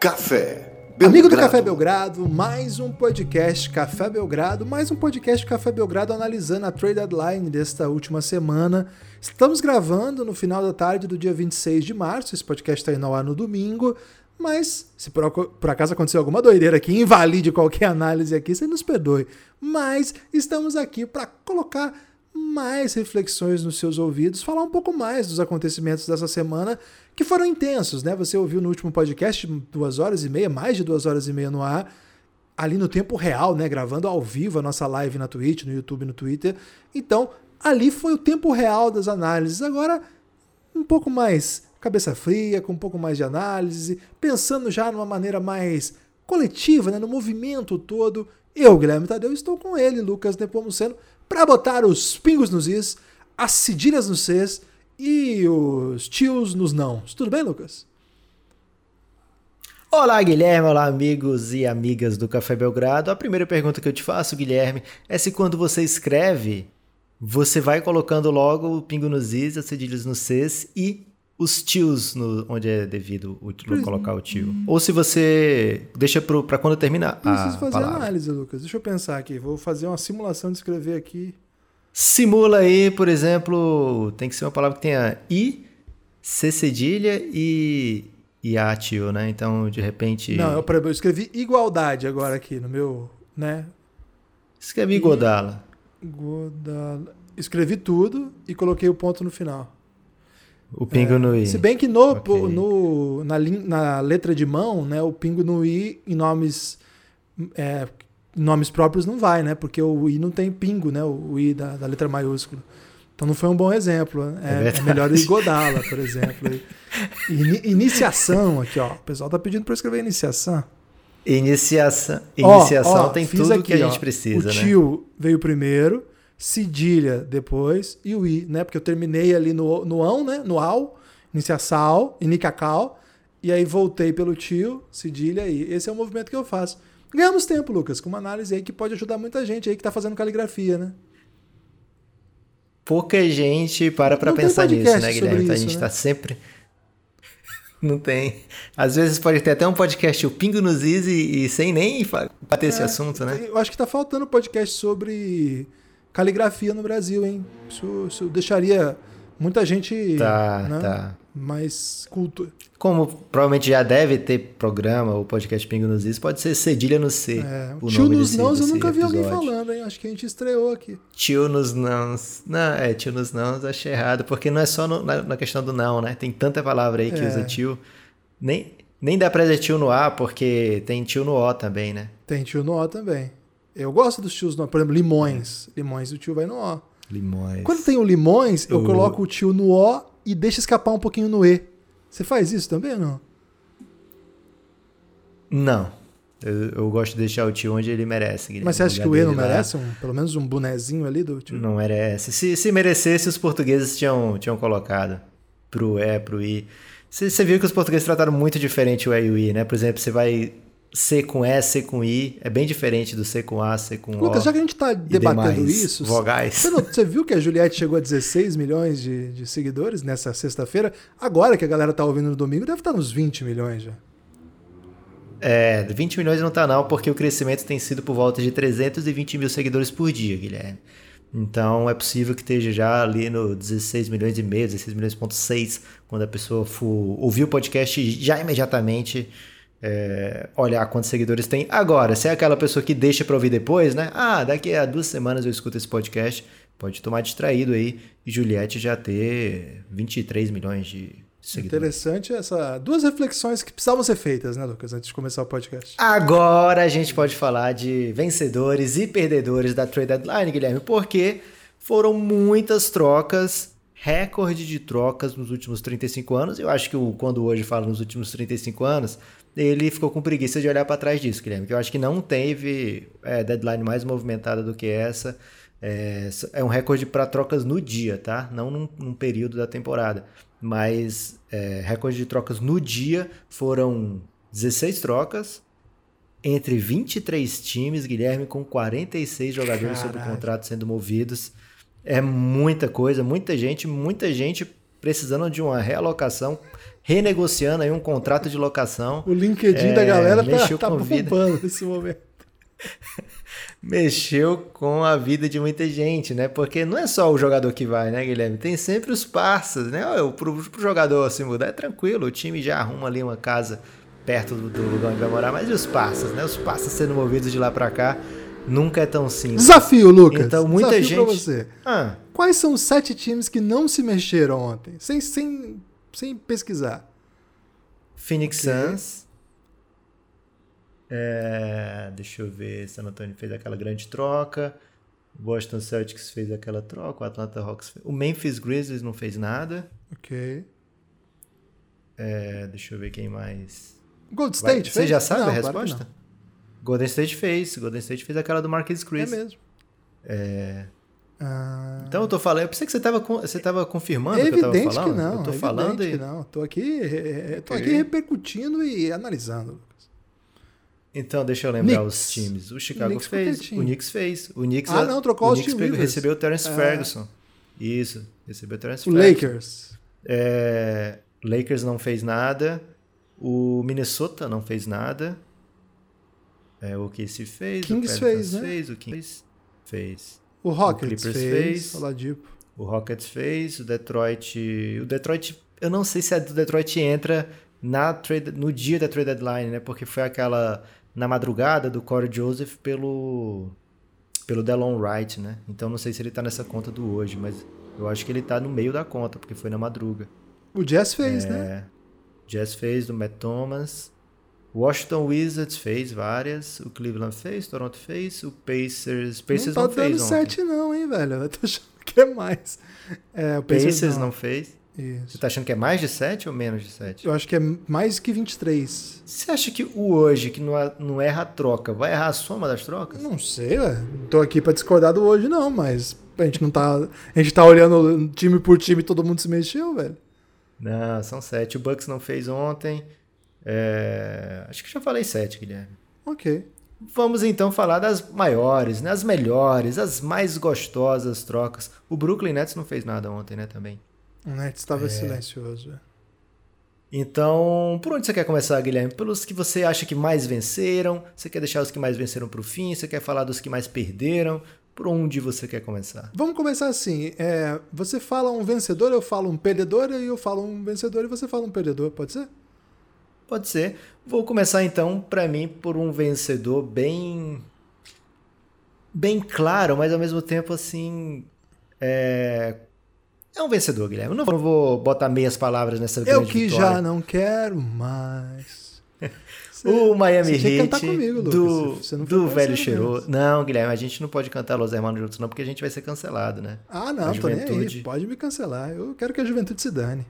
Café. Belgrado. Amigo do Café Belgrado, mais um podcast Café Belgrado, mais um podcast Café Belgrado analisando a trade deadline desta última semana. Estamos gravando no final da tarde do dia 26 de março, esse podcast está indo ao ar no domingo, mas se por, por acaso acontecer alguma doideira que invalide qualquer análise aqui, você nos perdoe. Mas estamos aqui para colocar mais reflexões nos seus ouvidos, falar um pouco mais dos acontecimentos dessa semana que foram intensos, né? Você ouviu no último podcast duas horas e meia, mais de duas horas e meia no ar, ali no tempo real, né? Gravando ao vivo a nossa live na Twitch, no YouTube, no Twitter. Então, ali foi o tempo real das análises. Agora, um pouco mais cabeça fria, com um pouco mais de análise, pensando já numa maneira mais coletiva, né? no movimento todo. Eu, Guilherme Tadeu, estou com ele, Lucas Nepomuceno, para botar os pingos nos is, as cedilhas nos cs e os tios nos nãos. Tudo bem, Lucas? Olá, Guilherme. Olá, amigos e amigas do Café Belgrado. A primeira pergunta que eu te faço, Guilherme, é se quando você escreve, você vai colocando logo o pingo nos is, as cedilhas nos cs e os tios no, onde é devido o, colocar o tio. Ou se você deixa para quando terminar a Preciso fazer palavra. análise, Lucas. Deixa eu pensar aqui. Vou fazer uma simulação de escrever aqui. Simula aí, por exemplo, tem que ser uma palavra que tenha i, c cedilha e e a tio, né? Então, de repente. Não, eu, eu escrevi igualdade agora aqui no meu, né? Escrevi Godala. Godala. Escrevi tudo e coloquei o ponto no final. O pingo é, no i. Se bem que no, okay. no, na, na, letra de mão, né, o pingo no i em nomes é, nomes próprios não vai, né? Porque o i não tem pingo, né? O, i da, da letra maiúscula. Então não foi um bom exemplo. Né? É, é, é melhor esgodá-la, por exemplo. In, iniciação aqui, ó. O pessoal tá pedindo para escrever iniciação. Iniciação, iniciação tem tudo aqui, que a gente ó, precisa, o né? O tio veio primeiro, cedilha depois e o i, né? Porque eu terminei ali no, no ão, né? No ao, iniciação, inicacal, e aí voltei pelo tio, cedilha e esse é o movimento que eu faço. Ganhamos tempo, Lucas, com uma análise aí que pode ajudar muita gente aí que está fazendo caligrafia, né? Pouca gente para para pensar nisso, né, Guilherme? Então, a gente está né? sempre. Não tem. Às vezes pode ter até um podcast, o Pingo nos Is, e, sem nem bater é, esse assunto, né? Eu acho que está faltando podcast sobre caligrafia no Brasil, hein? Isso, isso deixaria muita gente tá, né, tá. mais culto. Como provavelmente já deve ter programa, o podcast Pingo nos Is, pode ser Cedilha no C. É, o Tio nos Nãos eu nunca vi alguém falando, hein? Acho que a gente estreou aqui. Tio nos Nãos. Não, é, Tio nos Nãos achei errado, porque não é só no, na, na, questão do não, né? Tem tanta palavra aí que é. usa tio. Nem, nem dá pra dizer tio no A, porque tem tio no O também, né? Tem tio no O também. Eu gosto dos tios no. Por exemplo, limões. Limões, o tio vai no O. Limões. Quando tem o limões, eu coloco o tio no O e deixo escapar um pouquinho no E. Você faz isso também ou não? Não. Eu, eu, gosto de deixar o tio onde ele merece. Mas você acha que o E não merece? Um, pelo menos um bonezinho ali do tio? Não merece. Se, se merecesse, os portugueses tinham, tinham colocado pro E, pro I. Você, você viu que os portugueses trataram muito diferente o E e o I, né? Por exemplo, você vai C com E, C com I, é bem diferente do C com A, C com Lucas, O. Lucas, já que a gente está debatendo isso, vogais. Você, não, você, viu que a Juliette chegou a 16 milhões de, de seguidores nessa sexta-feira? Agora que a galera está ouvindo no domingo, deve estar tá nos 20 milhões já. É, 20 milhões não está não, porque o crescimento tem sido por volta de 320 mil seguidores por dia, Guilherme. Então é possível que esteja já ali no 16 milhões e meio, 16 milhões ponto 6, quando a pessoa for ouvir o podcast já imediatamente é, olhar quantos seguidores tem. Agora, se é aquela pessoa que deixa para ouvir depois, né? Ah, daqui a duas semanas eu escuto esse podcast, pode tomar distraído aí e Juliette já ter 23 milhões de seguidores. Interessante essa. Duas reflexões que precisavam ser feitas, né, Lucas, antes de começar o podcast. Agora a gente pode falar de vencedores e perdedores da Trade Deadline, Guilherme, porque foram muitas trocas recorde de trocas nos últimos 35 anos. Eu acho que o, quando hoje fala nos últimos 35 anos, ele ficou com preguiça de olhar para trás disso, Guilherme. Que eu acho que não teve é, deadline mais movimentada do que essa. É, é um recorde para trocas no dia, tá? Não num, num período da temporada. Mas é, recorde de trocas no dia foram 16 trocas entre 23 times, Guilherme, com 46 jogadores Caralho. sob contrato sendo movidos. É muita coisa, muita gente, muita gente precisando de uma realocação, renegociando aí um contrato de locação. O LinkedIn é, da galera tá, tá bombando nesse momento. mexeu com a vida de muita gente, né? Porque não é só o jogador que vai, né, Guilherme? Tem sempre os parças, né? Pro, pro jogador se mudar é tranquilo, o time já arruma ali uma casa perto do, do lugar onde vai morar, mas e os parças, né? Os parças sendo movidos de lá para cá nunca é tão simples. Desafio, Lucas. Então, muita Desafio gente. você. Ah. Quais são os sete times que não se mexeram ontem? Sem, sem, sem pesquisar. Phoenix okay. Suns. É, deixa eu ver. San Antonio fez aquela grande troca. Boston Celtics fez aquela troca. O Atlanta Hawks fez. O Memphis Grizzlies não fez nada. Ok. É, deixa eu ver quem mais. Golden State Você já sabe não, a resposta? Golden State fez. Golden State fez aquela do Marquis Chris. É mesmo. É. Ah... Então eu tô falando, eu pensei que você tava, você tava confirmando é o que eu tava falando. Que não, eu tô é falando e... não. Tô aqui, é, é, tô aqui repercutindo e analisando. Então, deixa eu lembrar Knicks. os times. O Chicago o fez, o Knicks fez. O Knicks, ah, não, trocou o os Knicks pegou, recebeu o Terence é. Ferguson. Isso, recebeu o Terence o Ferguson. Lakers. É, Lakers não fez nada. O Minnesota não fez nada. É, o que se fez, Kings o fez, né? fez, o Kings fez. O Rockets o fez, fez o Ladipo. O Rockets fez, o Detroit, o Detroit, eu não sei se a do Detroit entra na trade, no dia da trade deadline, né? Porque foi aquela na madrugada do Corey Joseph pelo pelo Delon Wright, né? Então não sei se ele tá nessa conta do hoje, mas eu acho que ele tá no meio da conta, porque foi na madruga. O Jazz fez, é, né? Jazz fez, do Matt Thomas. Washington Wizards fez várias, o Cleveland fez, Toronto fez, o Pacers, Pacers não, tá não fez dando 7 não, hein, velho? Eu tô achando que é mais. É, o Pacers, Pacers não. não fez. Isso. Você tá achando que é mais de 7 ou menos de 7? Eu acho que é mais que 23. Você acha que o hoje, que não, não erra a troca, vai errar a soma das trocas? Não sei, velho. Tô aqui pra discordar do hoje, não, mas a gente não tá. A gente tá olhando time por time e todo mundo se mexeu, velho. Não, são 7. O Bucks não fez ontem. É... Acho que já falei 7, Guilherme. Ok. Vamos então falar das maiores, né? as melhores, as mais gostosas trocas. O Brooklyn Nets não fez nada ontem, né, também. O Nets estava é... silencioso. É. Então, por onde você quer começar, Guilherme? Pelos que você acha que mais venceram? Você quer deixar os que mais venceram para o fim? Você quer falar dos que mais perderam? Por onde você quer começar? Vamos começar assim. É, você fala um vencedor, eu falo um perdedor, e eu falo um vencedor e você fala um perdedor, pode ser? Pode ser. Vou começar então, para mim, por um vencedor bem. bem claro, mas ao mesmo tempo assim. É, é um vencedor, Guilherme. Eu não vou botar meias palavras nessa Eu que vitória. já não quero mais. o Miami Heat comigo, do, do velho cheiroso. Não, Guilherme, a gente não pode cantar Los Hermanos juntos não, porque a gente vai ser cancelado, né? Ah, não, tô juventude... nem aí. Pode me cancelar. Eu quero que a juventude se dane.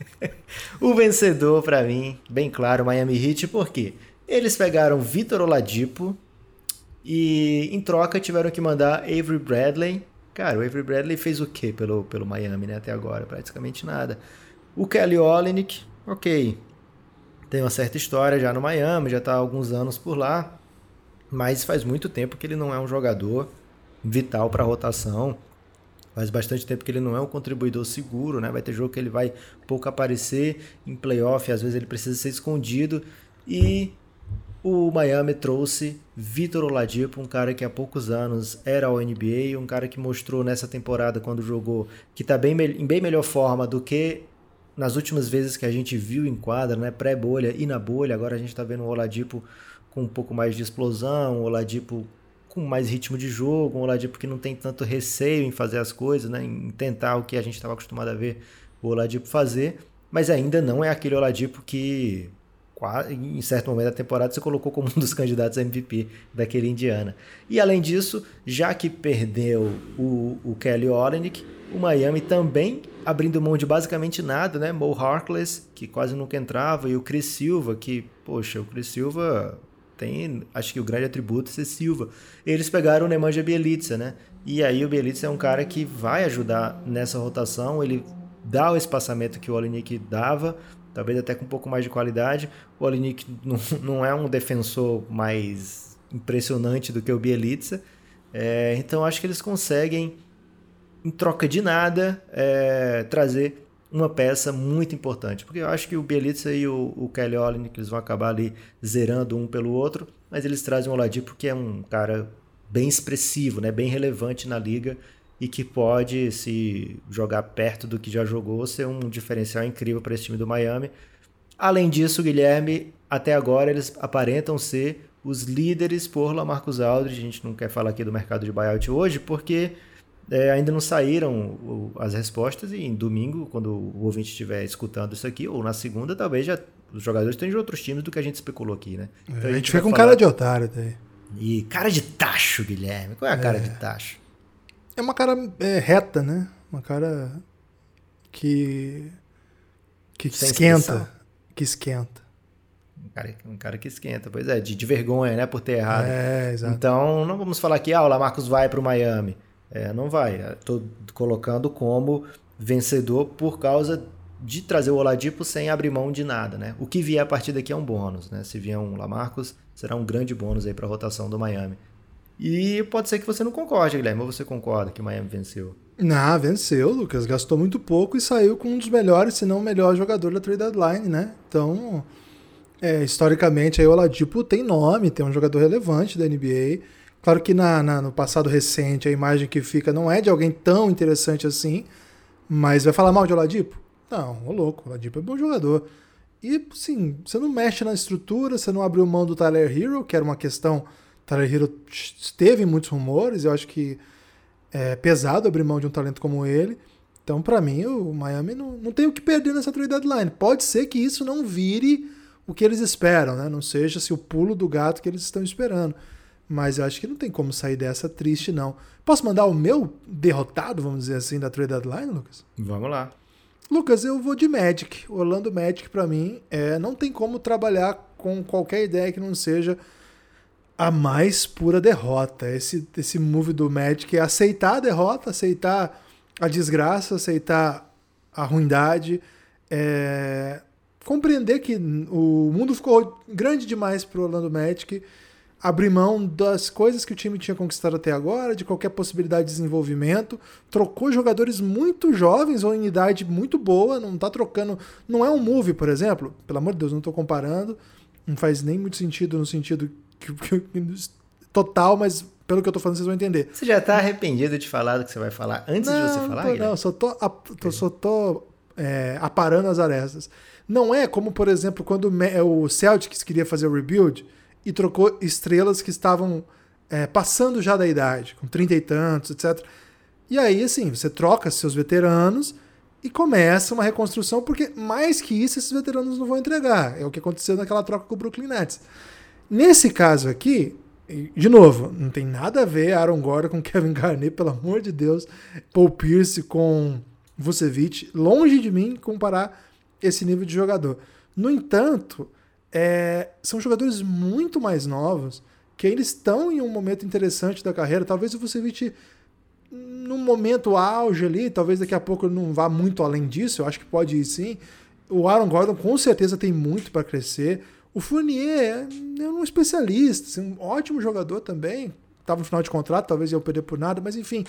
o vencedor, para mim, bem claro, Miami Heat, porque eles pegaram Vitor Oladipo e em troca tiveram que mandar Avery Bradley. Cara, o Avery Bradley fez o que pelo, pelo Miami, né? Até agora, praticamente nada. O Kelly Olynyk, ok, tem uma certa história já no Miami, já está há alguns anos por lá, mas faz muito tempo que ele não é um jogador vital para a rotação. Faz bastante tempo que ele não é um contribuidor seguro, né? Vai ter jogo que ele vai pouco aparecer em playoff, às vezes ele precisa ser escondido. E o Miami trouxe Vitor Oladipo, um cara que há poucos anos era ao NBA, um cara que mostrou nessa temporada quando jogou que está bem, em bem melhor forma do que nas últimas vezes que a gente viu em quadra, né? Pré-bolha e na bolha. Agora a gente está vendo o Oladipo com um pouco mais de explosão, o Oladipo com mais ritmo de jogo, um Oladipo que não tem tanto receio em fazer as coisas, né, em tentar o que a gente estava acostumado a ver o Oladipo fazer, mas ainda não é aquele Oladipo que em certo momento da temporada você colocou como um dos candidatos a MVP daquele Indiana. E além disso, já que perdeu o, o Kelly Olynyk, o Miami também abrindo mão de basicamente nada, né? Mo Harkless, que quase nunca entrava, e o Chris Silva, que, poxa, o Chris Silva tem, acho que o grande atributo é ser Silva. Eles pegaram o Nemanja Bielitsa, né? E aí o Bielitsa é um cara que vai ajudar nessa rotação, ele dá o espaçamento que o Olinik dava, talvez até com um pouco mais de qualidade. O Olinik não, não é um defensor mais impressionante do que o Bielitsa, é, então acho que eles conseguem, em troca de nada, é, trazer uma peça muito importante, porque eu acho que o Bielitsa e o, o Kelly Olynyk eles vão acabar ali zerando um pelo outro, mas eles trazem o Oladipo que é um cara bem expressivo, né, bem relevante na liga e que pode se jogar perto do que já jogou ser um diferencial incrível para esse time do Miami. Além disso, Guilherme, até agora eles aparentam ser os líderes por Lamarcus Aldridge. A gente não quer falar aqui do mercado de buyout hoje, porque é, ainda não saíram as respostas e em domingo, quando o ouvinte estiver escutando isso aqui, ou na segunda, talvez já os jogadores tenham de outros times do que a gente especulou aqui, né? Então, a, gente, a gente fica com falar... cara de otário daí. E cara de tacho, Guilherme. Qual é a cara é. de tacho? É uma cara é, reta, né? Uma cara que que Sem esquenta, expressão. que esquenta. Um cara, um cara que esquenta, pois é, de, de, vergonha, né, por ter errado. É, exato. Então, não vamos falar que ah, o Lamarcus vai para o Miami. É, não vai. Estou colocando como vencedor por causa de trazer o Oladipo sem abrir mão de nada, né? O que vier a partir daqui é um bônus, né? Se vier um Lamarcus, será um grande bônus aí para a rotação do Miami. E pode ser que você não concorde, Guilherme, ou você concorda que o Miami venceu? Não, venceu, Lucas. Gastou muito pouco e saiu com um dos melhores, se não o melhor jogador da trade deadline, né? Então, é, historicamente, aí o Oladipo tem nome, tem um jogador relevante da NBA. Claro que na, na, no passado recente a imagem que fica não é de alguém tão interessante assim, mas vai falar mal de Oladipo? Não, ô louco, Oladipo é bom jogador. E, sim, você não mexe na estrutura, você não abriu mão do Tyler Hero, que era uma questão. Tyler Hero teve muitos rumores, eu acho que é pesado abrir mão de um talento como ele. Então, para mim, o Miami não, não tem o que perder nessa trade deadline. Pode ser que isso não vire o que eles esperam, né? Não seja se o pulo do gato que eles estão esperando. Mas eu acho que não tem como sair dessa triste, não. Posso mandar o meu derrotado, vamos dizer assim, da trade deadline, Lucas? Vamos lá. Lucas, eu vou de Magic. Orlando Magic, para mim, é, não tem como trabalhar com qualquer ideia que não seja a mais pura derrota. Esse, esse move do Magic é aceitar a derrota, aceitar a desgraça, aceitar a ruindade, é, compreender que o mundo ficou grande demais para o Orlando Magic abrir mão das coisas que o time tinha conquistado até agora, de qualquer possibilidade de desenvolvimento, trocou jogadores muito jovens ou em idade muito boa, não está trocando, não é um move, por exemplo, pelo amor de Deus, não estou comparando, não faz nem muito sentido no sentido que, que, total, mas pelo que eu estou falando vocês vão entender. Você já está arrependido de falar do que você vai falar antes não, de você falar? Não, não só tô, tô, só tô é, aparando as arestas. Não é como, por exemplo, quando o Celtics queria fazer o rebuild, e trocou estrelas que estavam é, passando já da idade, com trinta e tantos, etc. E aí, assim, você troca seus veteranos e começa uma reconstrução, porque mais que isso, esses veteranos não vão entregar. É o que aconteceu naquela troca com o Brooklyn Nets. Nesse caso aqui, de novo, não tem nada a ver Aaron Gordon com Kevin Garnett, pelo amor de Deus, Paul Pierce com Vucevic, longe de mim comparar esse nível de jogador. No entanto, é, são jogadores muito mais novos que ainda estão em um momento interessante da carreira. Talvez o Vucevic num momento auge ali, talvez daqui a pouco não vá muito além disso, eu acho que pode ir sim. O Aaron Gordon com certeza tem muito para crescer. O Fournier é, é um especialista, assim, um ótimo jogador também. Estava no final de contrato, talvez ia perder por nada, mas enfim.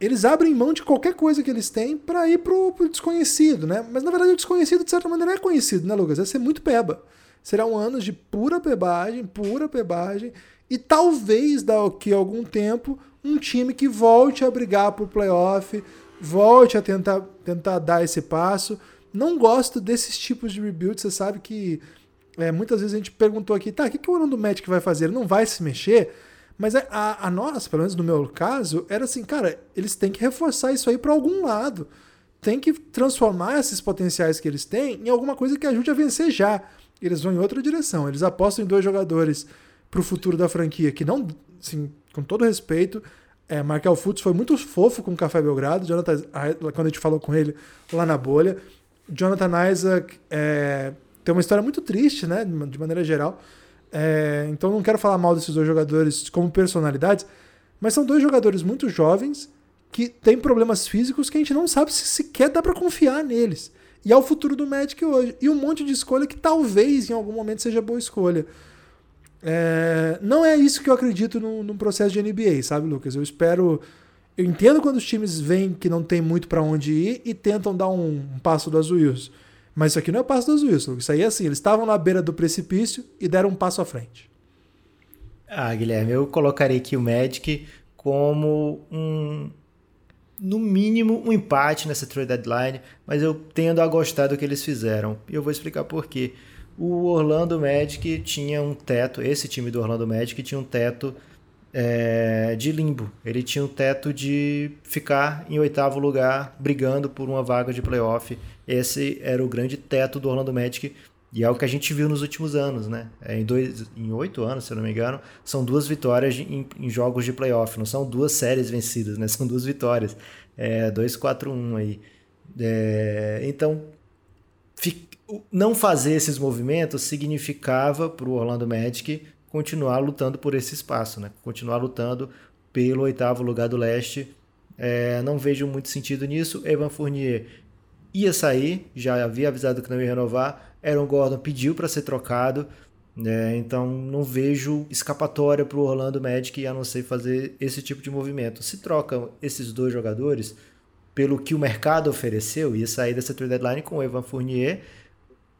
Eles abrem mão de qualquer coisa que eles têm para ir pro, pro desconhecido, né? Mas na verdade o desconhecido, de certa maneira, é conhecido, né, Lucas? Vai ser muito peba. Serão anos de pura pebagem, pura pebagem, e talvez daqui a algum tempo um time que volte a brigar por playoff, volte a tentar, tentar dar esse passo. Não gosto desses tipos de rebuild, você sabe que é, muitas vezes a gente perguntou aqui, tá, o que, que o Orlando Magic vai fazer? Ele não vai se mexer? Mas é, a, a nossa, pelo menos no meu caso, era assim, cara, eles têm que reforçar isso aí para algum lado. Tem que transformar esses potenciais que eles têm em alguma coisa que ajude a vencer já eles vão em outra direção. Eles apostam em dois jogadores para o futuro da franquia que não, assim, com todo respeito, é, Markel Futs foi muito fofo com o Café Belgrado, Jonathan, quando a gente falou com ele lá na bolha. Jonathan Isaac é, tem uma história muito triste, né, de maneira geral. É, então não quero falar mal desses dois jogadores como personalidades, mas são dois jogadores muito jovens que têm problemas físicos que a gente não sabe se sequer dá para confiar neles. E é o futuro do Magic hoje. E um monte de escolha que talvez em algum momento seja boa escolha. É, não é isso que eu acredito no, processo de NBA, sabe, Lucas? Eu espero. Eu entendo quando os times veem que não tem muito para onde ir e tentam dar um, um passo do Azuios. Mas isso aqui não é o passo do Azuios. Isso aí é assim, eles estavam na beira do precipício e deram um passo à frente. Ah, Guilherme, eu colocaria aqui o Magic como um, no mínimo, um empate nessa trade deadline, mas eu tendo a gostar do que eles fizeram. E eu vou explicar por quê. O Orlando Magic tinha um teto, esse time do Orlando Magic tinha um teto é, de limbo. Ele tinha um teto de ficar em oitavo lugar, brigando por uma vaga de playoff. Esse era o grande teto do Orlando Magic e é o que a gente viu nos últimos anos, né? É, em, dois, em oito anos, se eu não me engano, são duas vitórias em, em jogos de playoff. Não são duas séries vencidas, né? São duas vitórias. É 2-4-1 aí. É, então, não fazer esses movimentos significava para o Orlando Magic continuar lutando por esse espaço, né? Continuar lutando pelo oitavo lugar do leste. É, não vejo muito sentido nisso. Evan Fournier ia sair, já havia avisado que não ia renovar. Aaron Gordon pediu para ser trocado. né? então não vejo escapatória para o Orlando Magic a não ser fazer esse tipo de movimento. Se trocam esses dois jogadores pelo que o mercado ofereceu, ia sair dessa trade deadline com Evan Fournier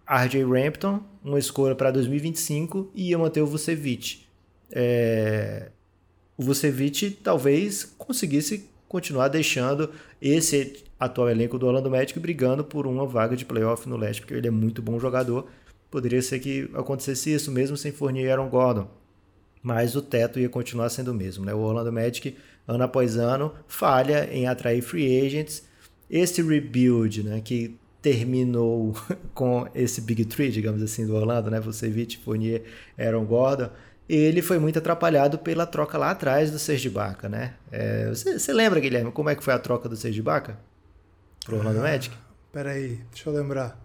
RJ Rampton, uma escolha para 2025 e ia manter o Vucevic. É... O Vucevic talvez conseguisse continuar deixando esse atual elenco do Orlando Magic brigando por uma vaga de playoff no leste, porque ele é muito bom jogador. Poderia ser que acontecesse isso mesmo sem Fournier e Aaron Gordon. Mas o teto ia continuar sendo o mesmo. Né? O Orlando Magic, ano após ano, falha em atrair free agents. Esse rebuild, né, que terminou com esse Big Three, digamos assim, do Orlando, né? Vucevic, Fournier, Aaron Gordon. Ele foi muito atrapalhado pela troca lá atrás do Serge Ibaka, né? É, você, você, lembra, Guilherme, como é que foi a troca do Serge Ibaka pro Orlando ah, Magic? Peraí, deixa eu lembrar.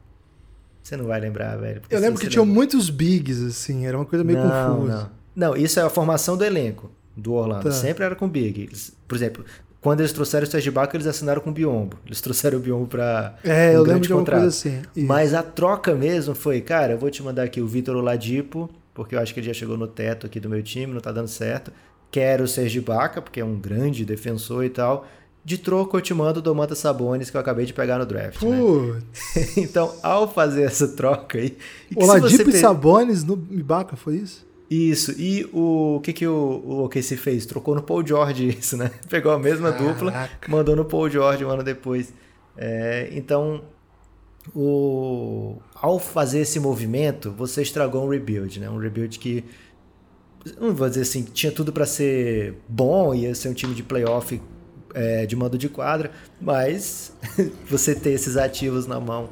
Você não vai lembrar, velho. Eu lembro que tinham muitos bigs, assim, era uma coisa meio não, confusa. Não. não, isso é a formação do elenco do Orlando. Tá. Sempre era com big. Por exemplo, quando eles trouxeram o Serge Ibaka, eles assinaram com o Biombo. Eles trouxeram o Biombo para É, um eu lembro de contrato. coisa assim. Mas a troca mesmo foi, cara, eu vou te mandar aqui o Vitor Oladipo, porque eu acho que ele já chegou no teto aqui do meu time, não tá dando certo. Quero o Serge Ibaka, porque é um grande defensor e tal. De troco, eu te mando o Domantas Sabonis, que eu acabei de pegar no draft. Né? então, ao fazer essa troca aí. Oladipo e Sabonis no Ibaka, foi isso? Isso, e o, que, que o, o OKC fez? Trocou no Paul George isso, né? Pegou a mesma Caraca. dupla, mandou no Paul George um ano depois. É, então, o, ao fazer esse movimento, você estragou um rebuild, né? Um rebuild que, não vou dizer assim, tinha tudo para ser bom, ia ser um time de playoff é, de mando de quadra, mas você ter esses ativos na mão,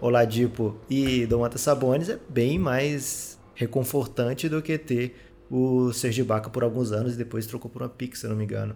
Oladipo e Domantas Sabonis, é bem mais reconfortante do que ter o Serge Ibaka por alguns anos e depois trocou por uma pick, se não me engano.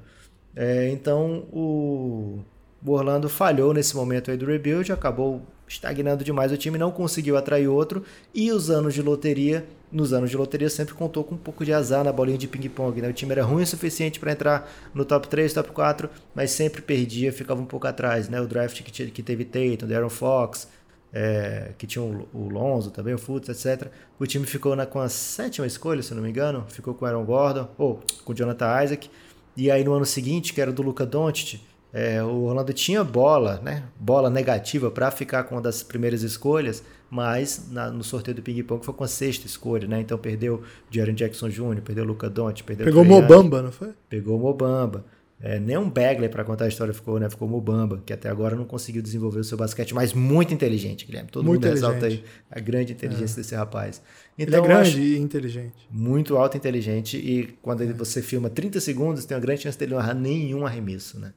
É, então o, o Orlando falhou nesse momento aí do rebuild, acabou estagnando demais o time, não conseguiu atrair outro e os anos de loteria, nos anos de loteria sempre contou com um pouco de azar na bolinha de ping-pong, né? O time era ruim o suficiente para entrar no top 3, top 4, mas sempre perdia, ficava um pouco atrás, né? O draft que, que teve Tatum, Darren Fox, é, que tinha o, Lonzo também, o Fultz, etc. O time ficou na, com a sétima escolha, se não me engano, ficou com o Aaron Gordon, ou com o Jonathan Isaac. E aí no ano seguinte, que era do Luca Doncic, é, o Orlando tinha bola, né? Bola negativa para ficar com uma das primeiras escolhas, mas na, no sorteio do ping-pong foi com a sexta escolha, né? Então perdeu o Jaren Jackson Jr., perdeu o Luca Doncic, perdeu Pegou o Mobamba, não foi? Pegou o Mobamba. É, nem um Bagley para contar a história ficou, né? Ficou Mubamba, que até agora não conseguiu desenvolver o seu basquete, mas muito inteligente, Guilherme. Todo muito mundo exalta aí a grande inteligência é. desse rapaz. Então, Ele é grande e inteligente. Muito alto e inteligente. E quando é. você filma 30 segundos, tem uma grande chance dele não errar nenhum arremesso, né?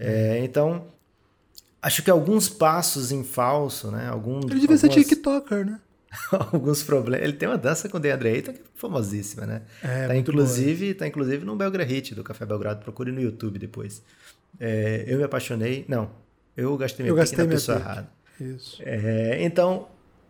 É, então, acho que alguns passos em falso, né? Algum, Ele devia algumas... ser TikToker, né? alguns problemas. Ele tem uma dança com o DeAndre Ayton que é famosíssima, né? É, tá, inclusive, tá inclusive no Belgra Hit do Café Belgrado. Procure no YouTube depois. É, eu me apaixonei. Não, eu gastei minha eu gastei na pessoa errada. Isso. É, então,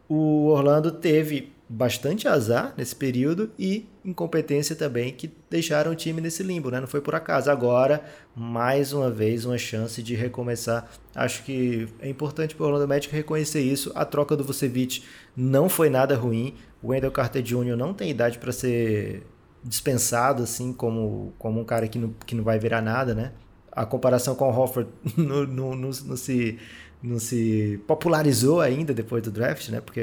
o Orlando teve bastante azar nesse período e incompetência também que deixaram o time nesse limbo, né? Não foi por acaso. Agora, mais uma vez, uma chance de recomeçar. Acho que é importante para o Orlando Magic reconhecer isso. A troca do Vucevic não foi nada ruim. O Wendell Carter Jr. não tem idade para ser dispensado assim como, como um cara que não, que não vai virar nada, né? a comparação com o Hofford não, não, se, não se popularizou ainda depois do draft, né? Porque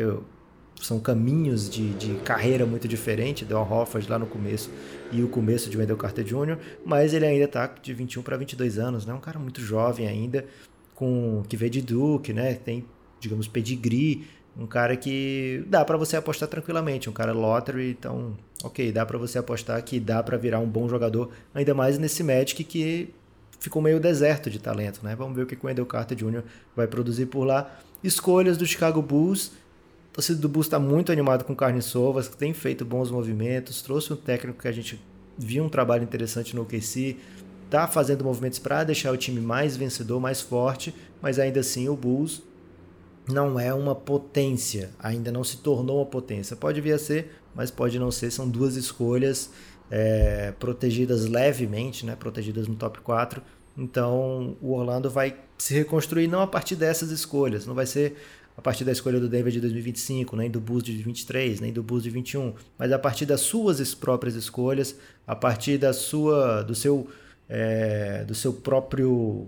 são caminhos de, de carreira muito diferentes, do Al Hofford lá no começo e o começo de Wendell Carter Jr., mas ele ainda está de 21 para 22 anos, né? Um cara muito jovem ainda, com que veio de Duke, né? Tem, digamos, pedigree, um cara que dá para você apostar tranquilamente, um cara lottery, então, ok, dá para você apostar que dá para virar um bom jogador, ainda mais nesse Magic que ficou meio deserto de talento, né? Vamos ver o que o Wendell Carter Jr. vai produzir por lá. Escolhas do Chicago Bulls. O torcida do Bulls está muito animado com Carne Sovas, tem feito bons movimentos, trouxe um técnico que a gente viu um trabalho interessante no OKC, tá fazendo movimentos para deixar o time mais vencedor, mais forte, mas ainda assim o Bulls não é uma potência, ainda não se tornou uma potência. Pode vir a ser, mas pode não ser. São duas escolhas é, protegidas levemente, né, protegidas no top 4. Então o Orlando vai se reconstruir não a partir dessas escolhas, não vai ser a partir da escolha do Denver de 2025, nem do Bulls de 23, nem do Bulls de 21, mas a partir das suas próprias escolhas, a partir da sua, do seu, é, do seu próprio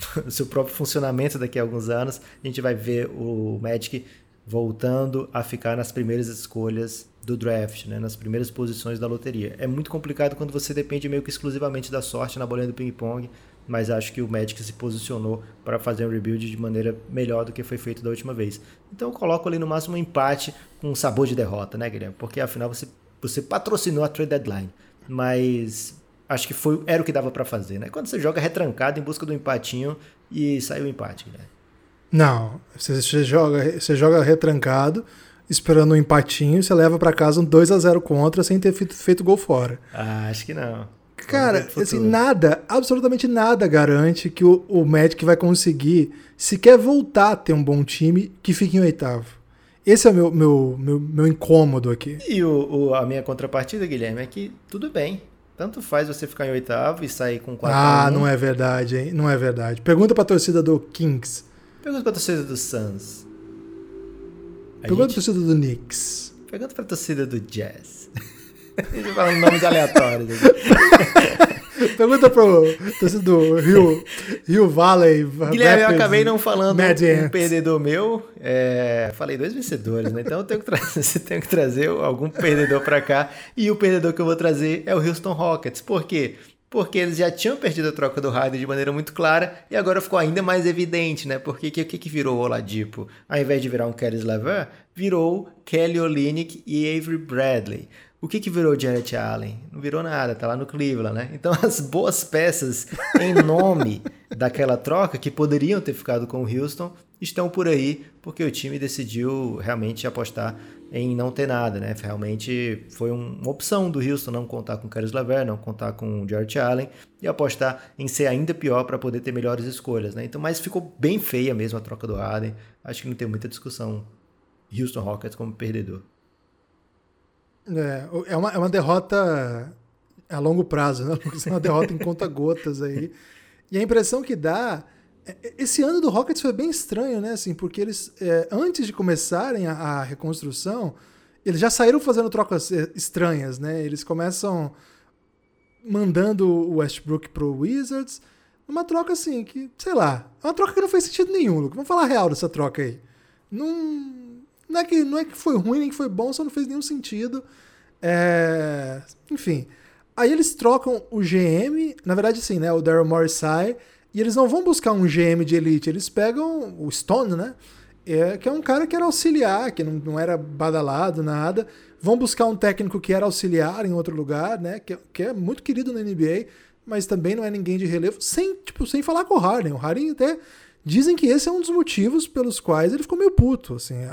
o seu próprio funcionamento daqui a alguns anos, a gente vai ver o Magic voltando a ficar nas primeiras escolhas do draft, né, nas primeiras posições da loteria. É muito complicado quando você depende meio que exclusivamente da sorte na bolinha do ping-pong, mas acho que o Magic se posicionou para fazer um rebuild de maneira melhor do que foi feito da última vez. Então eu coloco ali no máximo um empate com um sabor de derrota, né, Guilherme? Porque afinal você, você patrocinou a trade deadline, mas acho que foi, era o que dava para fazer, né? Quando você joga retrancado em busca do empatinho e saiu o empate, né? Não, você, você, joga, você joga retrancado, esperando um empatinho, você leva para casa um 2 a 0 contra sem ter feito, feito gol fora. Ah, acho que não. Cara, assim, nada, absolutamente nada garante que o, o Magic vai conseguir sequer voltar a ter um bom time que fique em oitavo. Esse é o meu, meu, meu, meu incômodo aqui. E o, o, a minha contrapartida, Guilherme, é que tudo bem. Tanto faz você ficar em oitavo e sair com 4 Ah, não é verdade, hein? Não é verdade. Pergunta pra torcida do Kings. Pergunta pra torcida do Suns. A Pergunta gente... pra torcida do Knicks. Pergunta pra torcida do Jazz. Falando nomes aleatórios. Pergunta pro torcedor do Rio, Rio Valley. Guilherme, eu acabei não falando um perdedor meu. É, falei dois vencedores, né? Então eu tenho que trazer, você tem que trazer algum perdedor para cá. E o perdedor que eu vou trazer é o Houston Rockets. Por quê? Porque eles já tinham perdido a troca do Harden de maneira muito clara e agora ficou ainda mais evidente, né? Porque o que, que, que virou o Oladipo? Ao invés de virar um Kelly Slaver, virou Kelly Olynyk e Avery Bradley. O que, que virou Janet Allen? Não virou nada, tá lá no Cleveland, né? Então as boas peças em nome daquela troca que poderiam ter ficado com o Houston estão por aí, porque o time decidiu realmente apostar em não ter nada, né? Realmente foi uma opção do Houston não contar com Caris Lever, não contar com o Jared Allen e apostar em ser ainda pior para poder ter melhores escolhas, né? Então, mas ficou bem feia mesmo a troca do Harden. Acho que não tem muita discussão. Houston Rockets como perdedor. É, é, uma, é uma derrota a longo prazo, né? É uma derrota em conta-gotas aí. E a impressão que dá. É, é, esse ano do Rockets foi bem estranho, né? Assim, porque eles, é, antes de começarem a, a, reconstrução, eles já saíram fazendo trocas é, estranhas, né? Eles começam mandando o Westbrook pro Wizards, uma troca assim, que, sei lá, é uma troca que não fez sentido nenhum, Vamos falar real dessa troca aí. Não, não é, que, não é que foi ruim nem que foi bom, só não fez nenhum sentido. É... Enfim. Aí eles trocam o GM, na verdade, assim, né? O Daryl Morris sai, e eles não vão buscar um GM de elite, eles pegam o Stone, né? É, que é um cara que era auxiliar, que não, não era badalado, nada. Vão buscar um técnico que era auxiliar em outro lugar, né? Que, que é muito querido na NBA, mas também não é ninguém de relevo, sem, tipo, sem falar com o Harden. O Harden até Dizem que esse é um dos motivos pelos quais ele ficou meio puto. Assim.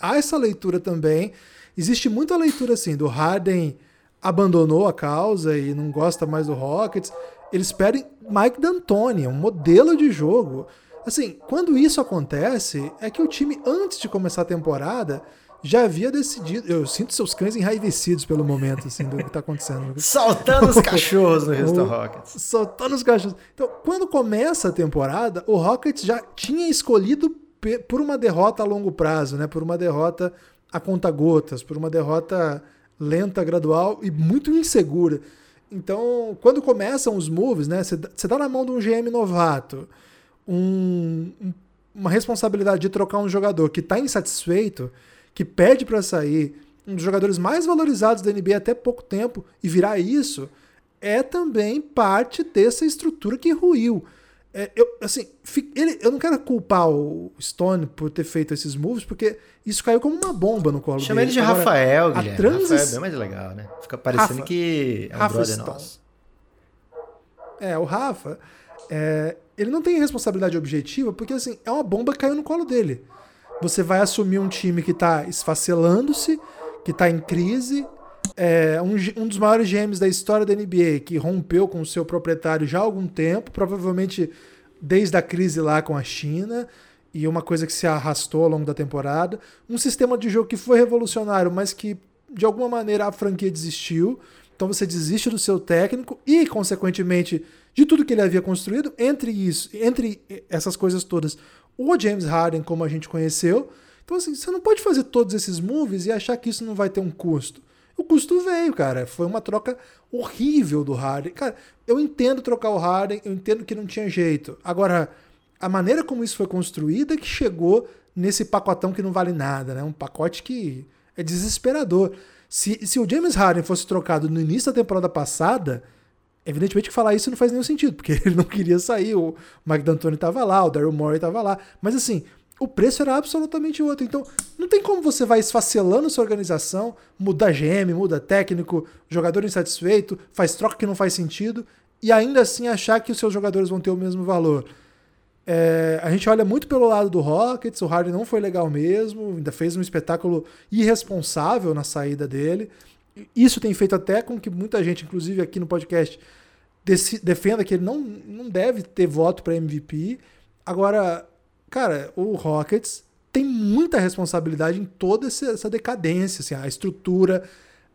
Há, essa leitura também. Existe muita leitura assim do Harden abandonou a causa e não gosta mais do Rockets. Eles pedem Mike D'Antoni, um modelo de jogo. Assim, quando isso acontece, é que o time, antes de começar a temporada, já havia decidido. Eu sinto seus cães enraivecidos pelo momento, assim, do que está acontecendo. Soltando os cachorros no Houston Rockets. Soltando os cachorros. Então, quando começa a temporada, o Rockets já tinha escolhido por uma derrota a longo prazo, né? Por uma derrota a conta gotas, por uma derrota lenta, gradual e muito insegura. Então, quando começam os moves, né? Você tá na mão de um GM novato, um, uma responsabilidade de trocar um jogador que está insatisfeito, que pede para sair, um dos jogadores mais valorizados da NBA até pouco tempo, e virar isso, é também parte dessa estrutura que ruiu. É, eu, assim, ele, eu não quero culpar o Stone por ter feito esses moves, porque isso caiu como uma bomba no colo Chama dele. ele de Agora, Rafael, Guilherme. Transis... Rafael é bem mais legal, né? Fica parecendo Rafa, que é um Rafa brother Stone. nosso. É, o Rafa, é, ele não tem responsabilidade objetiva, porque assim, é uma bomba que caiu no colo dele. Você vai assumir um time que está esfacelando-se, que está em crise, é, um, um, dos maiores GMs da história da NBA, que rompeu com o seu proprietário já há algum tempo, provavelmente desde a crise lá com a China, e uma coisa que se arrastou ao longo da temporada. Um sistema de jogo que foi revolucionário, mas que de alguma maneira a franquia desistiu. Então você desiste do seu técnico e, consequentemente, de tudo que ele havia construído. Entre isso, entre essas coisas todas, o James Harden, como a gente conheceu. Então, assim, você não pode fazer todos esses moves e achar que isso não vai ter um custo. O custo veio, cara. Foi uma troca horrível do Harden. Cara, eu entendo trocar o Harden, eu entendo que não tinha jeito. Agora, a maneira como isso foi construída é que chegou nesse pacotão que não vale nada, né? Um pacote que é desesperador. Se, se o James Harden fosse trocado no início da temporada passada, evidentemente que falar isso não faz nenhum sentido, porque ele não queria sair, o Mike D'Antoni estava lá, o Daryl Morey estava lá. Mas assim, o preço era absolutamente outro. Então, não tem como você vai esfacelando sua organização, muda GM, muda técnico, jogador insatisfeito, faz troca que não faz sentido, e ainda assim achar que os seus jogadores vão ter o mesmo valor. É, a gente olha muito pelo lado do Rockets, o Harden não foi legal mesmo, ainda fez um espetáculo irresponsável na saída dele. Isso tem feito até com que muita gente, inclusive aqui no podcast, defenda que ele não, não deve ter voto para MVP. Agora, cara, o Rockets tem muita responsabilidade em toda essa decadência, assim, a estrutura,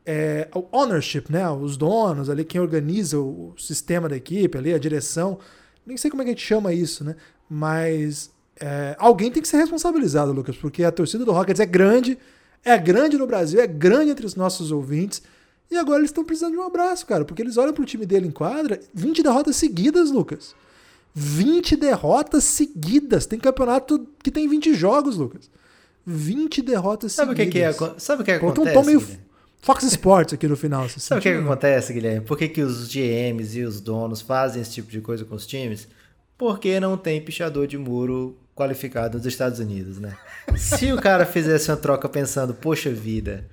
é, o ownership, né? Os donos ali, quem organiza o sistema da equipe ali, a direção. Nem sei como é que a gente chama isso, né? Mas é, alguém tem que ser responsabilizado, Lucas, porque a torcida do Rockets é grande, é grande no Brasil, é grande entre os nossos ouvintes. E agora eles estão precisando de um abraço, cara, porque eles olham pro time dele em quadra, 20 derrotas seguidas, Lucas. 20 derrotas seguidas. Tem campeonato que tem 20 jogos, Lucas. 20 derrotas sabe seguidas. O que, que é, sabe o que, é que acontece? Um tom meio Fox Sports aqui no final. sabe o que, que acontece, Guilherme? Por que, que os GMs e os donos fazem esse tipo de coisa com os times? Porque não tem pichador de muro qualificado nos Estados Unidos, né? Se o cara fizesse uma troca pensando, poxa vida,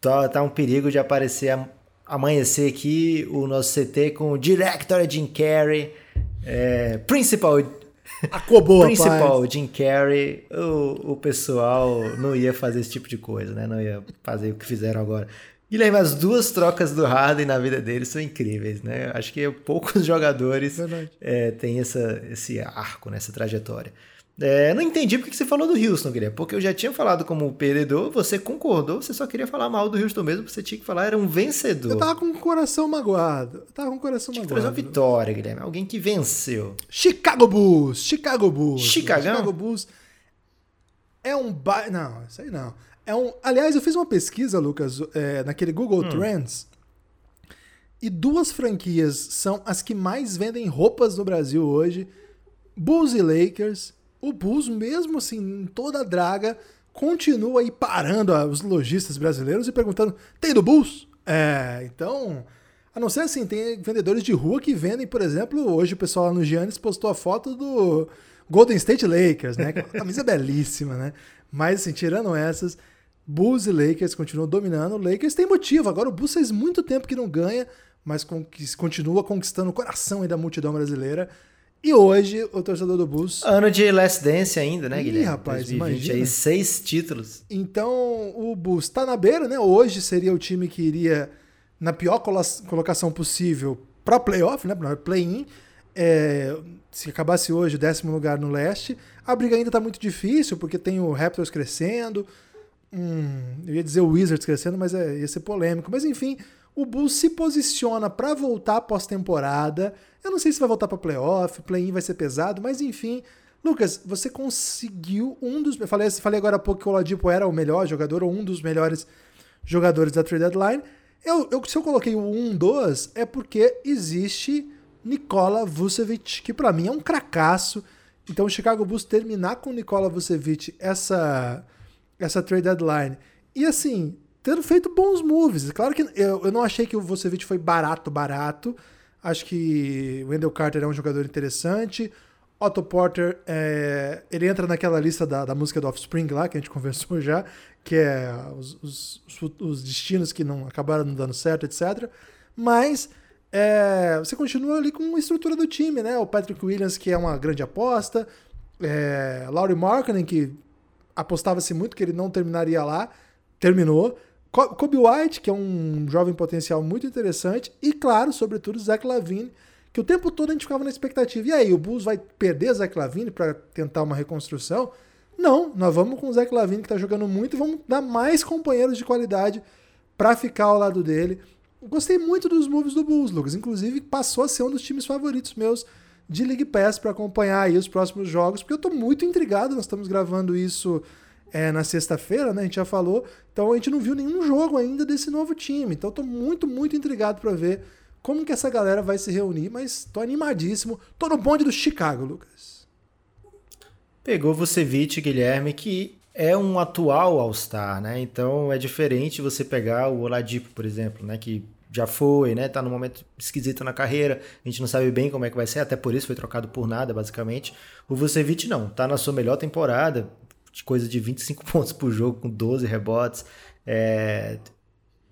tá, tá um perigo de aparecer, amanhecer aqui o nosso CT com o Director Jim Carrey é, principal. Acobou, Principal, rapaz. Jim Carrey, o, o pessoal não ia fazer esse tipo de coisa, né? Não ia fazer o que fizeram agora. Guilherme, as duas trocas do Harden na vida dele são incríveis, né? Acho que poucos jogadores é, têm essa, esse arco, né? essa trajetória. É, não entendi porque você falou do Houston, Guilherme. Porque eu já tinha falado como perdedor, você concordou, você só queria falar mal do Houston mesmo, você tinha que falar, era um vencedor. Eu tava com o coração magoado. Eu tava com o coração tinha magoado. Que trazer uma vitória, Guilherme. Alguém que venceu. Chicago Bulls! Chicago Bulls! Chicagão? Chicago Bulls é um. Ba... Não, isso aí não. É um. Aliás, eu fiz uma pesquisa, Lucas, é, naquele Google hum. Trends. E duas franquias são as que mais vendem roupas no Brasil hoje: Bulls e Lakers o Bulls, mesmo assim, em toda a draga, continua aí parando os lojistas brasileiros e perguntando: tem do Bulls? É, então. A não ser assim, tem vendedores de rua que vendem, por exemplo, hoje o pessoal lá no Giannis postou a foto do Golden State Lakers, né? A camisa belíssima, né? Mas assim, tirando essas, Bulls e Lakers continuam dominando. O Lakers tem motivo. Agora o Bulls faz muito tempo que não ganha, mas continua conquistando o coração da multidão brasileira. E hoje, o torcedor do Bulls. Ano de Last Dance ainda, né, Guilherme? Ih, rapaz, 2020 imagina. aí, seis títulos. Então, o Bulls tá na beira, né? Hoje seria o time que iria na pior colocação possível para playoff, né? Para play-in. É, se acabasse hoje, décimo lugar no leste. A briga ainda tá muito difícil, porque tem o Raptors crescendo. Hum, eu ia dizer o Wizards crescendo, mas é, ia ser polêmico. Mas enfim, o Bulls se posiciona para voltar pós-temporada. Eu não sei se vai voltar para playoff, play-in vai ser pesado, mas enfim. Lucas, você conseguiu um dos. Eu falei, falei agora há pouco que o Oladipo era o melhor jogador, ou um dos melhores jogadores da trade deadline. Eu, eu, se eu coloquei o 1, 2, é porque existe Nikola Vucevic, que para mim é um cracaço. Então o Chicago Bulls terminar com Nikola Vucevic essa, essa trade deadline. E assim, tendo feito bons moves. Claro que eu, eu não achei que o Vucevic foi barato, barato. Acho que o Wendell Carter é um jogador interessante. Otto Porter, é, ele entra naquela lista da, da música do Offspring lá, que a gente conversou já, que é os, os, os destinos que não acabaram não dando certo, etc. Mas é, você continua ali com a estrutura do time, né? O Patrick Williams, que é uma grande aposta, é, Laurie Markkinen, que apostava-se muito que ele não terminaria lá, terminou. Kobe White, que é um jovem potencial muito interessante, e claro, sobretudo, Zach Lavine, que o tempo todo a gente ficava na expectativa. E aí, o Bulls vai perder Zach Lavine para tentar uma reconstrução? Não, nós vamos com o Zach Lavine que está jogando muito e vamos dar mais companheiros de qualidade para ficar ao lado dele. Gostei muito dos moves do Bulls, Lucas. Inclusive, passou a ser um dos times favoritos meus de League Pass para acompanhar aí os próximos jogos, porque eu estou muito intrigado. Nós estamos gravando isso é, na sexta-feira, né? A gente já falou. Então a gente não viu nenhum jogo ainda desse novo time. Então estou muito, muito intrigado para ver como que essa galera vai se reunir. Mas estou animadíssimo. Tô no bonde do Chicago, Lucas. Pegou Vucevic, Guilherme, que é um atual All-Star, né? Então é diferente você pegar o Oladipo, por exemplo, né? Que já foi, né? Tá num momento esquisito na carreira. A gente não sabe bem como é que vai ser, até por isso foi trocado por nada, basicamente. O Vucevic não, tá na sua melhor temporada de coisa de 25 pontos por jogo, com 12 rebotes. É,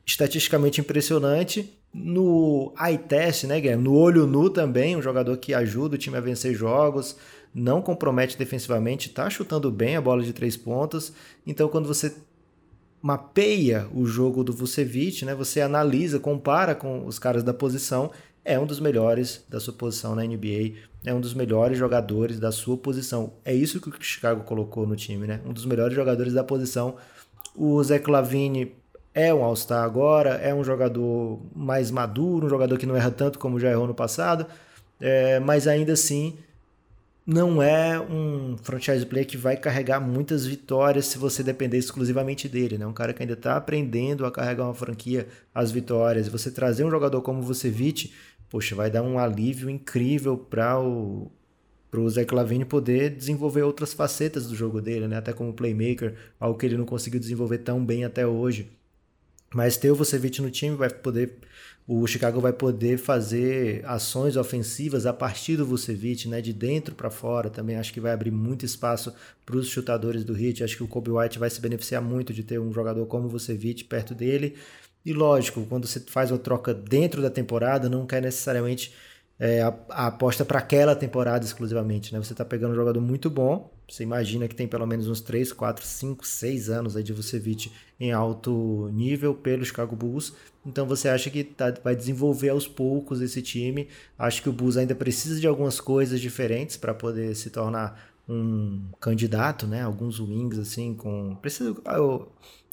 estatisticamente impressionante. No eye test, né, Guilherme? No olho nu também, um jogador que ajuda o time a vencer jogos, não compromete defensivamente, está chutando bem a bola de três pontos. Então, quando você mapeia o jogo do Vucevic, né, você analisa, compara com os caras da posição, é um dos melhores da sua posição na NBA é um dos melhores jogadores da sua posição. É isso que o Chicago colocou no time, né? Um dos melhores jogadores da posição. O Zé Clavini é um All-Star agora, é um jogador mais maduro, um jogador que não erra tanto como já errou no passado, é, mas ainda assim não é um franchise player que vai carregar muitas vitórias se você depender exclusivamente dele, né? Um cara que ainda está aprendendo a carregar uma franquia as vitórias. Você trazer um jogador como você Vucevic poxa, vai dar um alívio incrível para o para o Zé Clavini poder desenvolver outras facetas do jogo dele, né? até como playmaker, algo que ele não conseguiu desenvolver tão bem até hoje. Mas ter o Vucevic no time vai poder, o Chicago vai poder fazer ações ofensivas a partir do Vucevic, né? de dentro para fora. Também acho que vai abrir muito espaço para os chutadores do Heat. Acho que o Kobe White vai se beneficiar muito de ter um jogador como o Vucevic perto dele. E lógico, quando você faz uma troca dentro da temporada, não quer necessariamente é, a, a, aposta para aquela temporada exclusivamente. Né? Você está pegando um jogador muito bom, você imagina que tem pelo menos uns 3, 4, 5, 6 anos aí de Vucevic em alto nível pelo Chicago Bulls. Então você acha que tá, vai desenvolver aos poucos esse time. Acho que o Bulls ainda precisa de algumas coisas diferentes para poder se tornar um candidato, né? Alguns wings assim com precisa ah, o,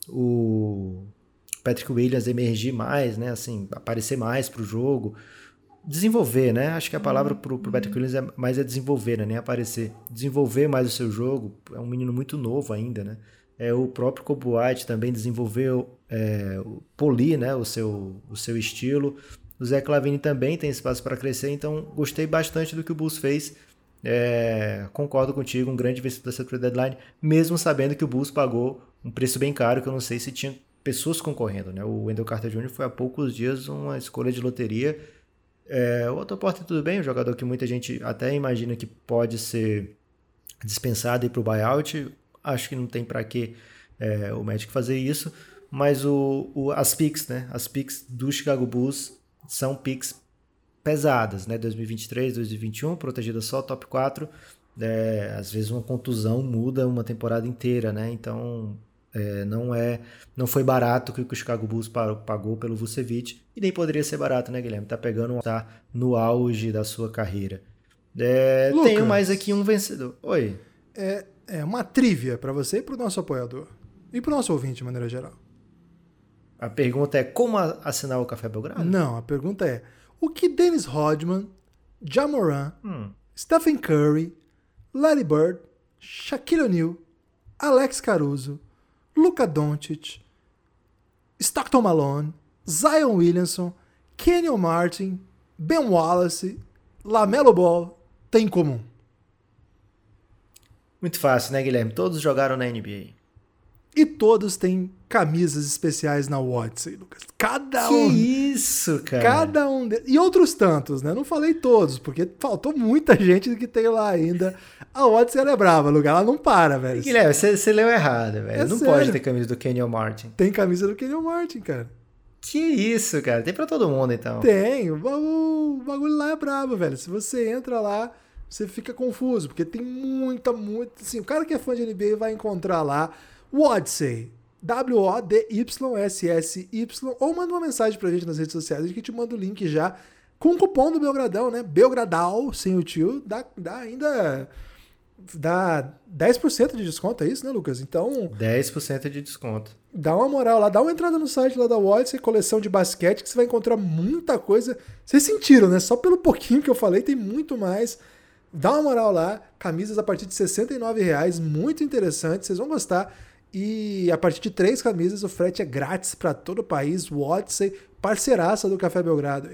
o Patrick Williams emergir mais, né? Assim, aparecer mais para o jogo. Desenvolver, né? Acho que a palavra para o Williams é mais é desenvolver, né? Nem aparecer. Desenvolver mais o seu jogo. É um menino muito novo ainda, né? É, o próprio White também desenvolveu, é, polir né, o, seu, o seu estilo. O Zé Clavini também tem espaço para crescer, então gostei bastante do que o Bulls fez. É, concordo contigo, um grande vencedor dessa trade deadline, mesmo sabendo que o Bulls pagou um preço bem caro, que eu não sei se tinha pessoas concorrendo, né? O Wendell Carter Jr. foi há poucos dias uma escolha de loteria. É, o Otto tudo bem, um jogador que muita gente até imagina que pode ser dispensado e para o buyout. Acho que não tem para que é, o Magic fazer isso. Mas o, o, as picks, né? As picks do Chicago Bulls são picks pesadas, né? 2023, 2021, protegida só top 4. É, às vezes uma contusão muda uma temporada inteira, né? Então é, não é, não foi barato que o Chicago Bulls pagou pelo Vucevic e nem poderia ser barato, né, Guilherme? Tá pegando um tá no auge da sua carreira. É, Lucas, tenho mais aqui um vencedor. Oi. É, é uma trivia para você e para o nosso apoiador e para o nosso ouvinte de maneira geral. A pergunta é como assinar o Café Belgrado? Não, a pergunta é o que Dennis Rodman, Jamoran, hum. Stephen Curry, Larry Bird, Shaquille O'Neal, Alex Caruso, Luka Doncic, Stockton Malone, Zion Williamson, Kenyon Martin, Ben Wallace, Lamelo Ball têm em comum? Muito fácil, né, Guilherme? Todos jogaram na NBA. E todos têm camisas especiais na Odyssey, Lucas. Cada que um. isso, cara. Cada um. De... E outros tantos, né? Não falei todos, porque faltou muita gente que tem lá ainda. A Odyssey ela é brava, Lucas. Ela não para, velho. Guilherme, você leu errado, velho. É não sério. pode ter camisa do Kenyon Martin. Tem camisa do Kenyon Martin, cara. Que isso, cara. Tem pra todo mundo, então. Tem. O bagulho, o bagulho lá é brabo, velho. Se você entra lá você fica confuso, porque tem muita, muita. Assim, o cara que é fã de NBA vai encontrar lá Wodsey, W-O-D-Y-S-S-Y, ou manda uma mensagem pra gente nas redes sociais, a gente te manda o link já com o cupom do Belgradão, né? Belgradal, sem o tio, dá, dá ainda. Dá 10% de desconto, é isso, né, Lucas? Então. 10% de desconto. Dá uma moral lá, dá uma entrada no site lá da Odyssey, coleção de basquete, que você vai encontrar muita coisa. Vocês sentiram, né? Só pelo pouquinho que eu falei, tem muito mais. Dá uma moral lá, camisas a partir de R$ reais, muito interessante, vocês vão gostar. E a partir de três camisas o frete é grátis para todo o país. Odyssey, parceiraça do Café Belgrado.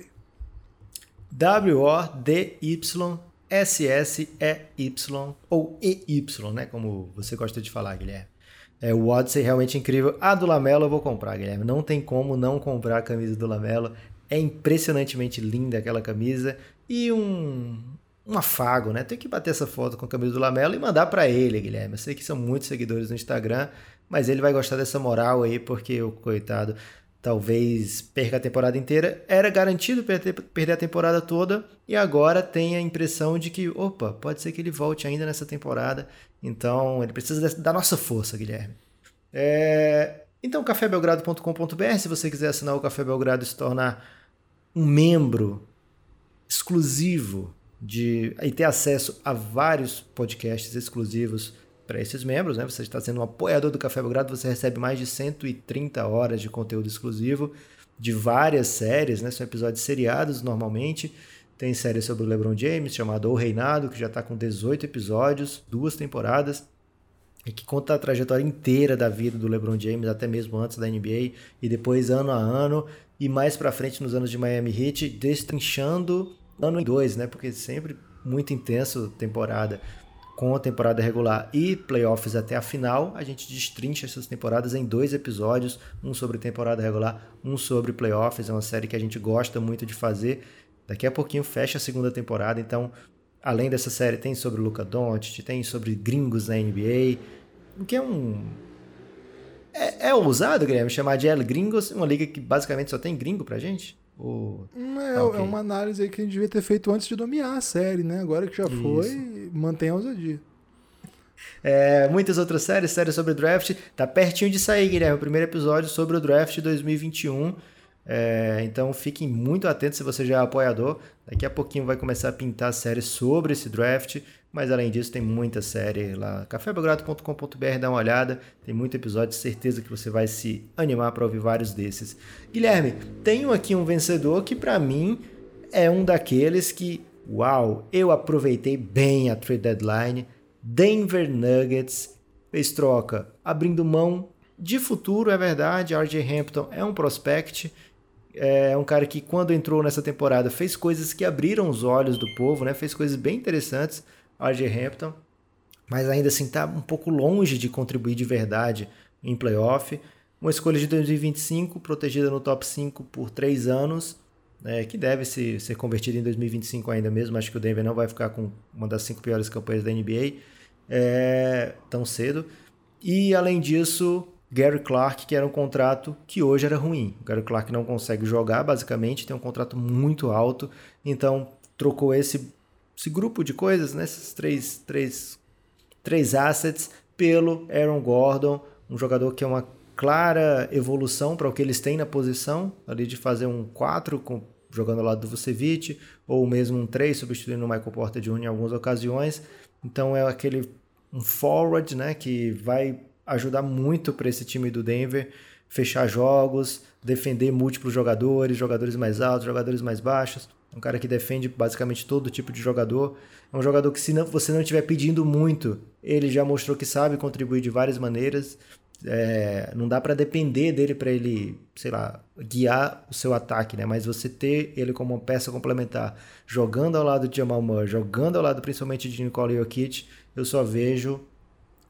W-O-D-Y-S-S-E-Y ou E-Y, né? Como você gosta de falar, Guilherme. É, o Odyssey é realmente incrível. A do Lamelo eu vou comprar, Guilherme. Não tem como não comprar a camisa do Lamelo. É impressionantemente linda aquela camisa. E um, um afago, né? Tem que bater essa foto com a camisa do Lamelo e mandar para ele, Guilherme. Eu sei que são muitos seguidores no Instagram, mas ele vai gostar dessa moral aí, porque o coitado talvez perca a temporada inteira. Era garantido perder a temporada toda e agora tem a impressão de que, opa, pode ser que ele volte ainda nessa temporada. Então ele precisa da nossa força, Guilherme. É... Então, cafébelgrado.com.br, se você quiser assinar o Café Belgrado e se tornar um membro exclusivo de e ter acesso a vários podcasts exclusivos para esses membros, né? Você está sendo um apoiador do Café Belgrado, você recebe mais de 130 horas de conteúdo exclusivo de várias séries, né? São episódios seriados normalmente. Tem série sobre o LeBron James chamada O Reinado, que já está com 18 episódios, duas temporadas, e que conta a trajetória inteira da vida do LeBron James, até mesmo antes da NBA, e depois ano a ano, e mais para frente nos anos de Miami Heat, destrinchando ano em dois, né? Porque sempre muito intenso temporada com a temporada regular e playoffs até a final, a gente destrincha essas temporadas em dois episódios, um sobre temporada regular, um sobre playoffs, é uma série que a gente gosta muito de fazer. Daqui a pouquinho fecha a segunda temporada, então além dessa série tem sobre Luca Doncic, tem sobre gringos na NBA, o que é um é, é ousado, Guilherme, chamar de El Gringos, uma liga que basicamente só tem gringo pra gente? Ou... É, okay. é uma análise que a gente devia ter feito antes de nomear a série, né? Agora que já Isso. foi, mantém a ousadia. É, muitas outras séries, séries sobre draft. Tá pertinho de sair, Guilherme. O primeiro episódio sobre o draft 2021. É, então fiquem muito atentos se você já é apoiador. Daqui a pouquinho vai começar a pintar séries sobre esse draft. Mas além disso, tem muita série lá. cafébelgrado.com.br, dá uma olhada. Tem muito episódio, certeza que você vai se animar para ouvir vários desses. Guilherme, tenho aqui um vencedor que para mim é um daqueles que, uau, eu aproveitei bem a trade deadline. Denver Nuggets fez troca, abrindo mão de futuro, é verdade. RJ Hampton é um prospect é um cara que, quando entrou nessa temporada, fez coisas que abriram os olhos do povo, né? Fez coisas bem interessantes, RJ Hampton. Mas ainda assim está um pouco longe de contribuir de verdade em playoff. Uma escolha de 2025, protegida no top 5 por 3 anos, né, que deve se, ser convertida em 2025 ainda mesmo. Acho que o Denver não vai ficar com uma das cinco piores campanhas da NBA é, tão cedo. E além disso, Gary Clark, que era um contrato que hoje era ruim. O Gary Clark não consegue jogar, basicamente, tem um contrato muito alto, então trocou esse, esse grupo de coisas, né, esses três, três, três assets, pelo Aaron Gordon, um jogador que é uma clara evolução para o que eles têm na posição, ali de fazer um 4 com, jogando ao lado do Vucevic, ou mesmo um 3 substituindo o Michael Porter Jr. em algumas ocasiões. Então é aquele um forward, né, que vai ajudar muito para esse time do Denver fechar jogos, defender múltiplos jogadores, jogadores mais altos, jogadores mais baixos. Um cara que defende basicamente todo tipo de jogador. É um jogador que, se não, você não estiver pedindo muito, ele já mostrou que sabe contribuir de várias maneiras. é, não dá para depender dele para ele, sei lá, guiar o seu ataque, né? Mas você ter ele como uma peça complementar, jogando ao lado de Jamal Murray, jogando ao lado principalmente de Nikola Jokic, eu só vejo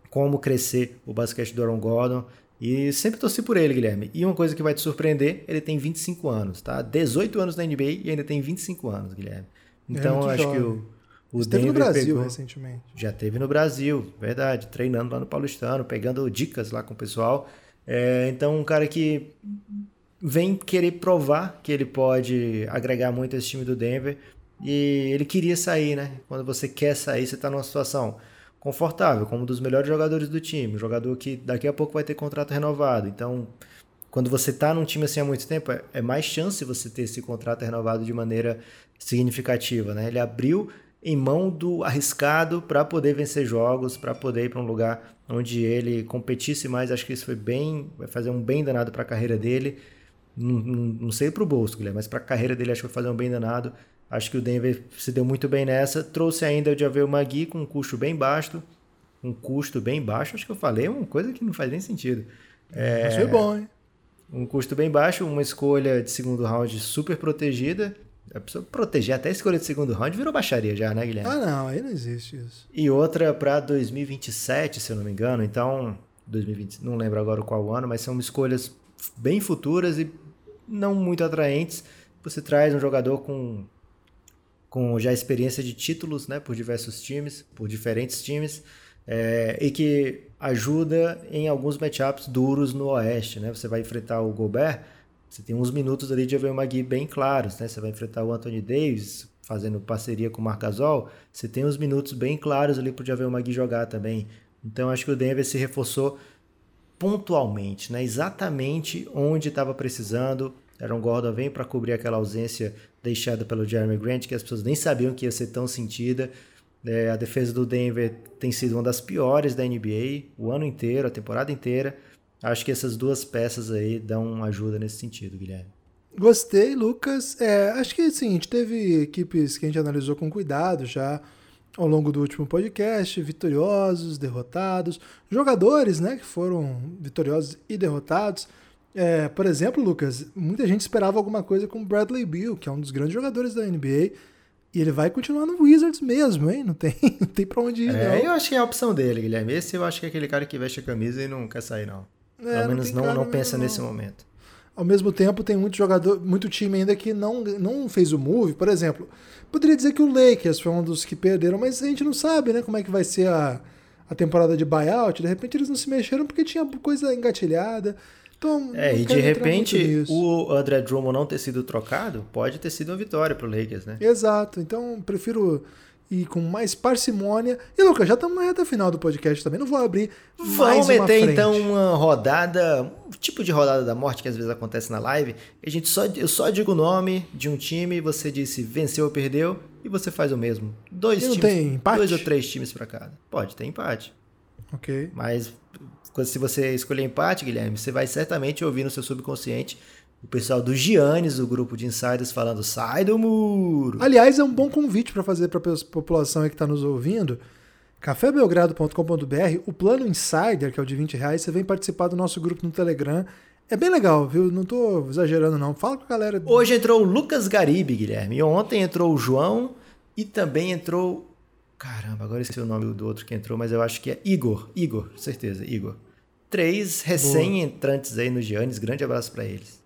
como crescer o basquete do Aaron Gordon. E sempre torci por ele, Guilherme. E uma coisa que vai te surpreender, ele tem 25 anos, tá? 18 anos na NBA e ainda tem 25 anos, Guilherme. É Então, eu acho jovem. que o, o Esteve no Brasil pegou- recentemente. já teve no Brasil, verdade, treinando lá no Paulistano, pegando dicas lá com o pessoal. É, então, um cara que vem querer provar que ele pode agregar muito esse time do Denver. E ele queria sair, né? Quando você quer sair, você está numa situação confortável, como um dos melhores jogadores do time. Um jogador que daqui a pouco vai ter contrato renovado. Então, quando você está num time assim há muito tempo, é- é mais chance você ter esse contrato renovado de maneira significativa, né? Ele abriu em mão do arriscado para poder vencer jogos, para poder ir para um lugar onde ele competisse mais. Acho que isso foi bem, vai fazer um bem danado para a carreira dele. Não, não, não sei para o bolso, Guilherme, mas para a carreira dele acho que vai fazer um bem danado. Acho que o Denver se deu muito bem nessa. Trouxe ainda o Javel Magui com um custo bem baixo. Um custo bem baixo, acho que eu falei uma coisa que não faz nem sentido. É, Mas foi bom, hein? um custo bem baixo, uma escolha de segundo round super protegida. A pessoa proteger até a escolha de segundo round virou baixaria já, né, Guilherme? Ah, não, aí não existe isso. E outra para 2027, se eu não me engano. Então, 2020, não lembro agora qual ano, mas são escolhas bem futuras e não muito atraentes. Você traz um jogador com, com já experiência de títulos né, por diversos times, por diferentes times, é, e que ajuda em alguns matchups duros no Oeste. Né? Você vai enfrentar o Gobert, você tem uns minutos ali de Javel Magui bem claros. Né? Você vai enfrentar o Anthony Davis, fazendo parceria com o Marc Gasol, você tem uns minutos bem claros ali para o Javel Magui jogar também. Então acho que o Denver se reforçou pontualmente, né? exatamente onde estava precisando. Aaron Gordon vem para cobrir aquela ausência deixada pelo Jeremy Grant, que as pessoas nem sabiam que ia ser tão sentida. É, a defesa do Denver tem sido uma das piores da NBA o ano inteiro, a temporada inteira. Acho que essas duas peças aí dão ajuda nesse sentido, Guilherme. Gostei, Lucas. É, acho que assim, a gente teve equipes que a gente analisou com cuidado já ao longo do último podcast, vitoriosos, derrotados, jogadores, né, que foram vitoriosos e derrotados. É, por exemplo, Lucas, muita gente esperava alguma coisa com Bradley Beal, que é um dos grandes jogadores da NBA, e ele vai continuar no Wizards mesmo, hein? Não tem, não tem pra onde ir, É, não. eu acho que é a opção dele, Guilherme. Esse eu acho que é aquele cara que veste a camisa e não quer sair, não. É, Pelo menos não, não mesmo, pensa não. nesse momento. Ao mesmo tempo, tem muito jogador, muito time ainda que não, não fez o move. Por exemplo, poderia dizer que o Lakers foi um dos que perderam, mas a gente não sabe, né, como é que vai ser a, a temporada de buyout. De repente eles não se mexeram porque tinha coisa engatilhada. Então, É, e de repente o André Drummond não ter sido trocado pode ter sido uma vitória pro Lakers, né? Exato. Então, prefiro ir com mais parcimônia. E, Lucas, já estamos na reta final do podcast também. Não vou abrir mais Vamos uma meter frente. então uma rodada, um tipo de rodada da morte que às vezes acontece na live. A gente só, eu só digo o nome de um time, você disse venceu ou perdeu, e você faz o mesmo. Dois E não times, tem empate? dois ou três times pra cada. Pode ter empate. Ok. Mas quando- se você escolher empate, Guilherme, você vai certamente ouvir no seu subconsciente o pessoal do Giannis, o grupo de insiders, falando sai do muro. Aliás, é um bom convite para fazer para a população aí que está nos ouvindo. cafébelgrado.com.br, o plano Insider, que é o de 20 reais, você vem participar do nosso grupo no Telegram. É bem legal, viu? Não tô exagerando, não. Fala com a galera. Hoje entrou o Lucas Garibe, Guilherme. E ontem entrou o João e também entrou. Caramba, agora esqueci o nome do outro que entrou, mas eu acho que é Igor. Igor, certeza, Igor. Três recém-entrantes aí no Giannis. Grande abraço pra eles.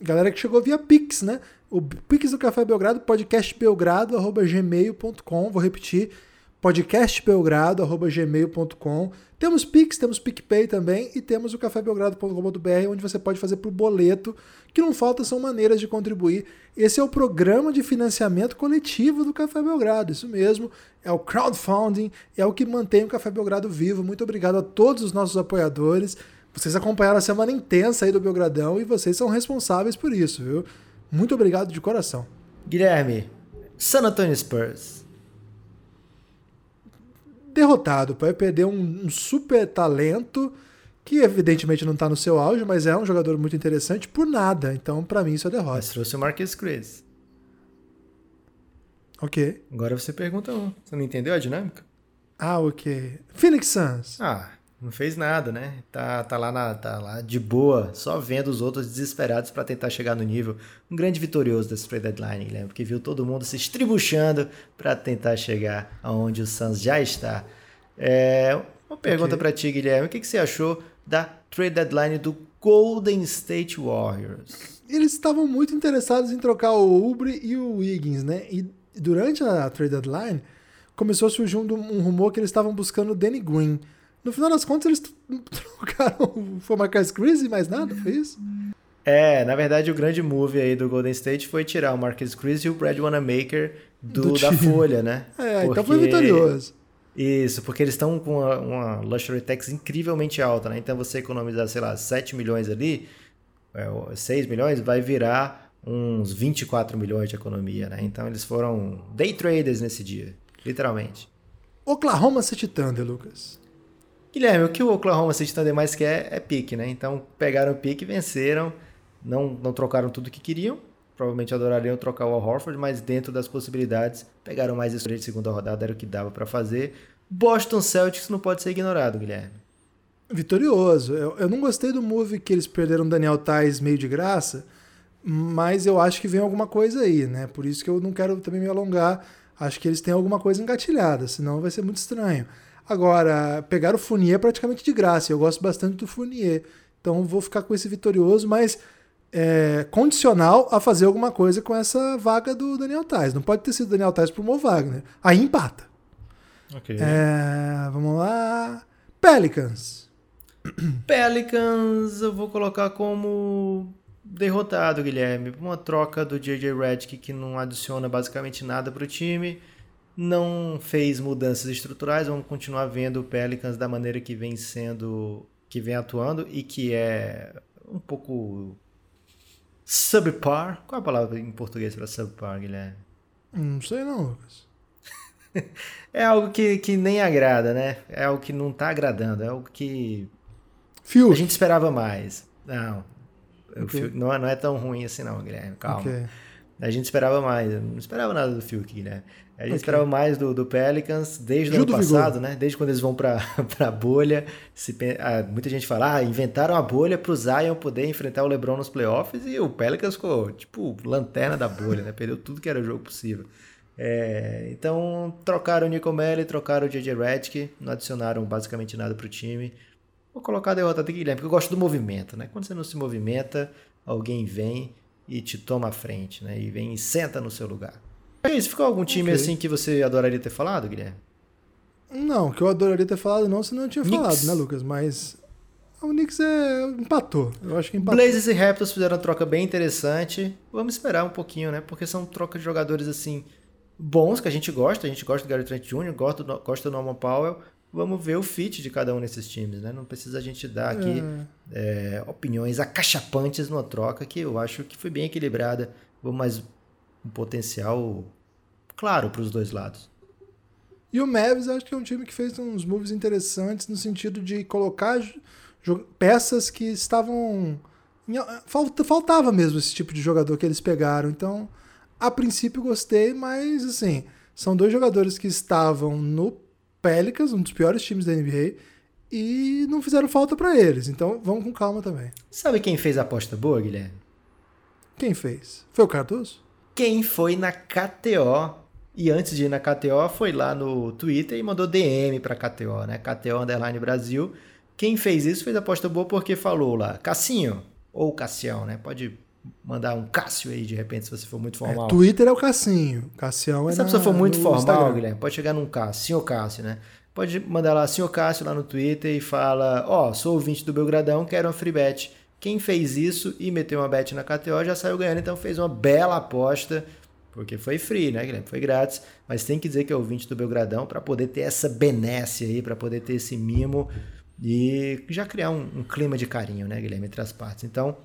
Galera que chegou via Pix, né? O Pix do Café Belgrado, podcastbelgrado.gmail.com. Vou repetir, podcastbelgrado.gmail.com. Temos Pix, temos PicPay também e temos o cafébelgrado.com.br, onde você pode fazer por boleto, que não falta são maneiras de contribuir. Esse é o programa de financiamento coletivo do Café Belgrado, isso mesmo, é o crowdfunding, é o que mantém o Café Belgrado vivo. Muito obrigado a todos os nossos apoiadores. Vocês acompanharam a semana intensa aí do Belgradão e vocês são responsáveis por isso, viu? Muito obrigado de coração. Guilherme, San Antonio Spurs. Derrotado, vai perder um, um super talento que evidentemente não tá no seu auge, mas é um jogador muito interessante por nada. Então, pra mim, isso é derrota. Mas trouxe o Marcus Chris. Ok. Agora você pergunta um. Você não entendeu a dinâmica? Ah, ok. Phoenix Suns. Ah, Não fez nada, né? Tá, tá, lá na, tá lá de boa, só vendo os outros desesperados para tentar chegar no nível. Um grande vitorioso desse trade deadline, Guilherme, porque viu todo mundo se estribuchando para tentar chegar aonde o Suns já está. É, uma pergunta okay. para ti, Guilherme. O que, que você achou da trade deadline do Golden State Warriors? Eles estavam muito interessados em trocar o Ubre e o Wiggins, né? E durante a trade deadline começou a surgir um, um rumor que eles estavam buscando o Danny Green. No final das contas, eles trocaram. Foi Marcus Chris e mais nada? Foi isso? É, na verdade, o grande move aí do Golden State foi tirar o Marcus Chris e o Brad Wanamaker do, do da Folha, né? É, porque... então foi vitorioso. Isso, porque eles estão com uma, uma, luxury tax incrivelmente alta, né? Então você economizar, sei lá, 7 milhões ali, 6 é, milhões, vai virar uns 24 milhões de economia, né? Então eles foram day traders nesse dia, literalmente. Oklahoma City Thunder, Lucas. Guilherme, o que o Oklahoma City Thunder mais quer é pique, né? Então pegaram o pique, venceram, não, não trocaram tudo que queriam. Provavelmente adorariam trocar o Al Horford, mas dentro das possibilidades, pegaram mais escolha de segunda rodada, era o que dava para fazer. Boston Celtics não pode ser ignorado, Guilherme. Vitorioso. Eu, eu não gostei do move que eles perderam Daniel Tais meio de graça, mas eu acho que vem alguma coisa aí, né? Por isso que eu não quero também me alongar. Acho que eles têm alguma coisa engatilhada, senão vai ser muito estranho. Agora, pegar o Fournier praticamente de graça. Eu gosto bastante do Fournier. Então vou ficar com esse vitorioso, mas é, condicional a fazer alguma coisa com essa vaga do Daniel Tais. Não pode ter sido Daniel Tais pro Mo Wagner. Aí empata. Ok. É, vamos lá. Pelicans. Pelicans eu vou colocar como derrotado, Guilherme. Uma troca do JJ Redick que não adiciona basicamente nada para o time não fez mudanças estruturais, vamos continuar vendo o Pelicans da maneira que vem sendo, que vem atuando e que é um pouco subpar. Qual é a palavra em português para subpar, Guilherme? Não sei não, Lucas. é algo que, que nem agrada, né? É algo que não está agradando, é algo que Fiuk. a gente esperava mais. Não, okay. não, é, não é tão ruim assim não, Guilherme, calma. Okay. A gente esperava mais, não esperava nada do Fiuk, Guilherme. A gente okay. esperava mais do, do, Pelicans desde o ano passado, Vigor. né? Desde quando eles vão para a bolha. Se, ah, muita gente fala, ah, inventaram a bolha para o Zion poder enfrentar o LeBron nos playoffs e o Pelicans ficou, tipo, lanterna da bolha, né? Perdeu tudo que era jogo possível. É, então, trocaram o Nico Melli, trocaram o JJ Redick, não adicionaram basicamente nada para o time. Vou colocar a derrota do Guilherme, porque eu gosto do movimento, né? Quando você não se movimenta, alguém vem e te toma à frente, né? E vem e senta no seu lugar. É isso, ficou algum time okay. assim que você adoraria ter falado, Guilherme? Não, que eu adoraria ter falado não, senão eu tinha Knicks. falado, né, Lucas? Mas o Knicks é... empatou. Eu acho que empatou. Blazers e Raptors fizeram uma troca bem interessante. Vamos esperar um pouquinho, né? Porque são trocas de jogadores assim bons que a gente gosta. A gente gosta do Gary Trent Jr., gosta do, gosta do Norman Powell. Vamos ver o fit de cada um desses times, né? Não precisa a gente dar aqui é. É, opiniões acachapantes numa troca que eu acho que foi bem equilibrada. Mais um potencial claro para os dois lados. E o Mavs acho que é um time que fez uns moves interessantes no sentido de colocar peças que estavam. Faltava mesmo esse tipo de jogador que eles pegaram. Então, a princípio gostei, mas assim, são dois jogadores que estavam no Pelicans, um dos piores times da NBA, e não fizeram falta para eles. Então, vamos com calma também. Sabe quem fez a aposta boa, Guilherme? Quem fez? Foi o Cardoso? Quem foi na KTO e antes de ir na KTO, foi lá no Twitter e mandou DM pra KTO, né? KTO Underline Brasil. Quem fez isso fez aposta boa porque falou lá, Cassinho, ou Cassião, né? Pode mandar um Cássio aí de repente, se você for muito formal. É, Twitter é o Cassinho, Cassião é Se a pessoa for muito formal, Instagram. Guilherme, pode chegar num Cássio, senhor Cássio, né? Pode mandar lá, senhor Cássio, lá no Twitter e fala, ó, oh, sou ouvinte do Belgradão, quero uma free bet. Quem fez isso e meteu uma bet na KTO já saiu ganhando, então fez uma bela aposta, porque foi free, né, Guilherme? Foi grátis, mas tem que dizer que é ouvinte do Belgradão para poder ter essa benesse aí, para poder ter esse mimo e já criar um, um, clima de carinho, né, Guilherme, entre as partes. Então,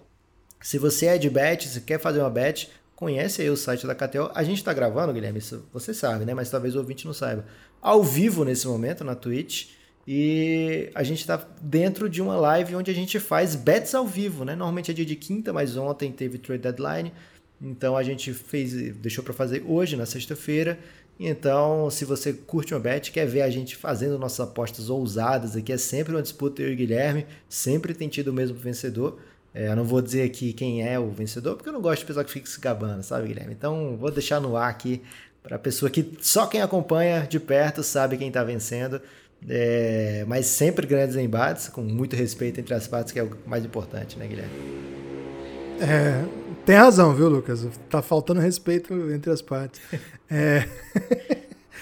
se você é de bet, se quer fazer uma bet, conhece aí o site da KTO. A gente está gravando, Guilherme, isso você sabe, né? Mas talvez o ouvinte não saiba. Ao vivo nesse momento na Twitch. E a gente está dentro de uma live onde a gente faz bets ao vivo, né? Normalmente é dia de quinta, mas ontem teve trade deadline. Então a gente fez, deixou para fazer hoje, na sexta-feira. Então, se você curte uma bet, quer ver a gente fazendo nossas apostas ousadas aqui, é sempre uma disputa eu e o Guilherme, sempre tem tido o mesmo vencedor. É, eu não vou dizer aqui quem é o vencedor, porque eu não gosto de pessoal que fica se gabando, sabe, Guilherme? Então, vou deixar no ar aqui para a pessoa que só quem acompanha de perto sabe quem está vencendo. É, mas sempre grandes embates, com muito respeito entre as partes, que é o mais importante, né, Guilherme? É, tem razão, viu, Lucas? Tá faltando respeito entre as partes. É...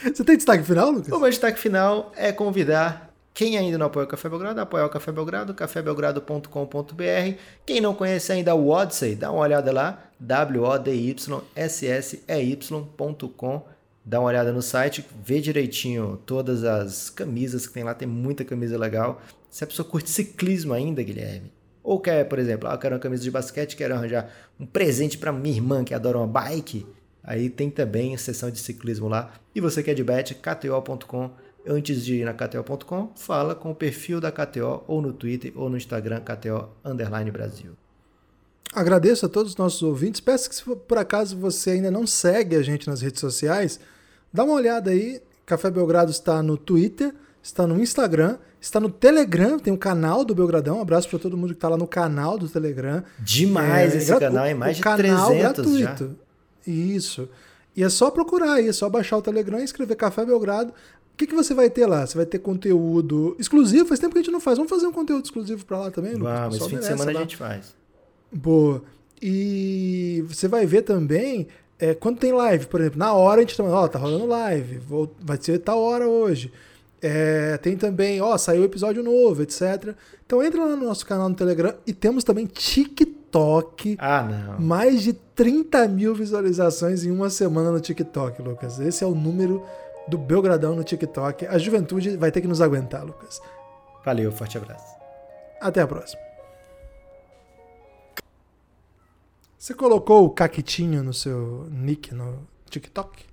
Você tem destaque final, Lucas? O meu destaque final é convidar quem ainda não apoia o Café Belgrado, apoia o Café Belgrado, cafébelgrado.com.br. Quem não conhece ainda o Odyssey, dá uma olhada lá, w o d y s s e y.com. Dá uma olhada no site, vê direitinho todas as camisas que tem lá, tem muita camisa legal. Se a pessoa curte ciclismo ainda, Guilherme, ou quer, por exemplo, ah, eu quero uma camisa de basquete, quero arranjar um presente para minha irmã que adora uma bike. Aí tem também a seção de ciclismo lá. E você quer de bet, kto.com. Antes de ir na kto.com, fala com o perfil da KTO ou no Twitter ou no Instagram KTO Underline Brasil. Agradeço a todos os nossos ouvintes. Peço que se por acaso você ainda não segue a gente nas redes sociais, dá uma olhada aí. Café Belgrado está no Twitter, está no Instagram Está no Telegram, tem um canal do Belgradão. Um abraço para todo mundo que está lá no canal do Telegram. Demais é, esse canal, é mais de canal 300 gratuito. Já. Isso. E é só procurar aí, é só baixar o Telegram e escrever Café Belgrado. O que, que você vai ter lá? Você vai ter conteúdo exclusivo. Faz tempo que a gente não faz. Vamos fazer um conteúdo exclusivo para lá também, Lucas? Vamos, esse fim de semana lá. a gente faz. Boa. E você vai ver também é, quando tem live, por exemplo, na hora a gente tá, ó, tá rolando live, vou, vai ser tal hora hoje. É, tem também, ó, saiu episódio novo, etc. Então entra lá no nosso canal no Telegram e temos também TikTok. Ah, não. Mais de 30 mil visualizações em uma semana no TikTok, Lucas. Esse é o número do Belgradão no TikTok. A juventude vai ter que nos aguentar, Lucas. Valeu, forte abraço. Até a próxima. Você colocou o Caquitinho no seu nick no TikTok?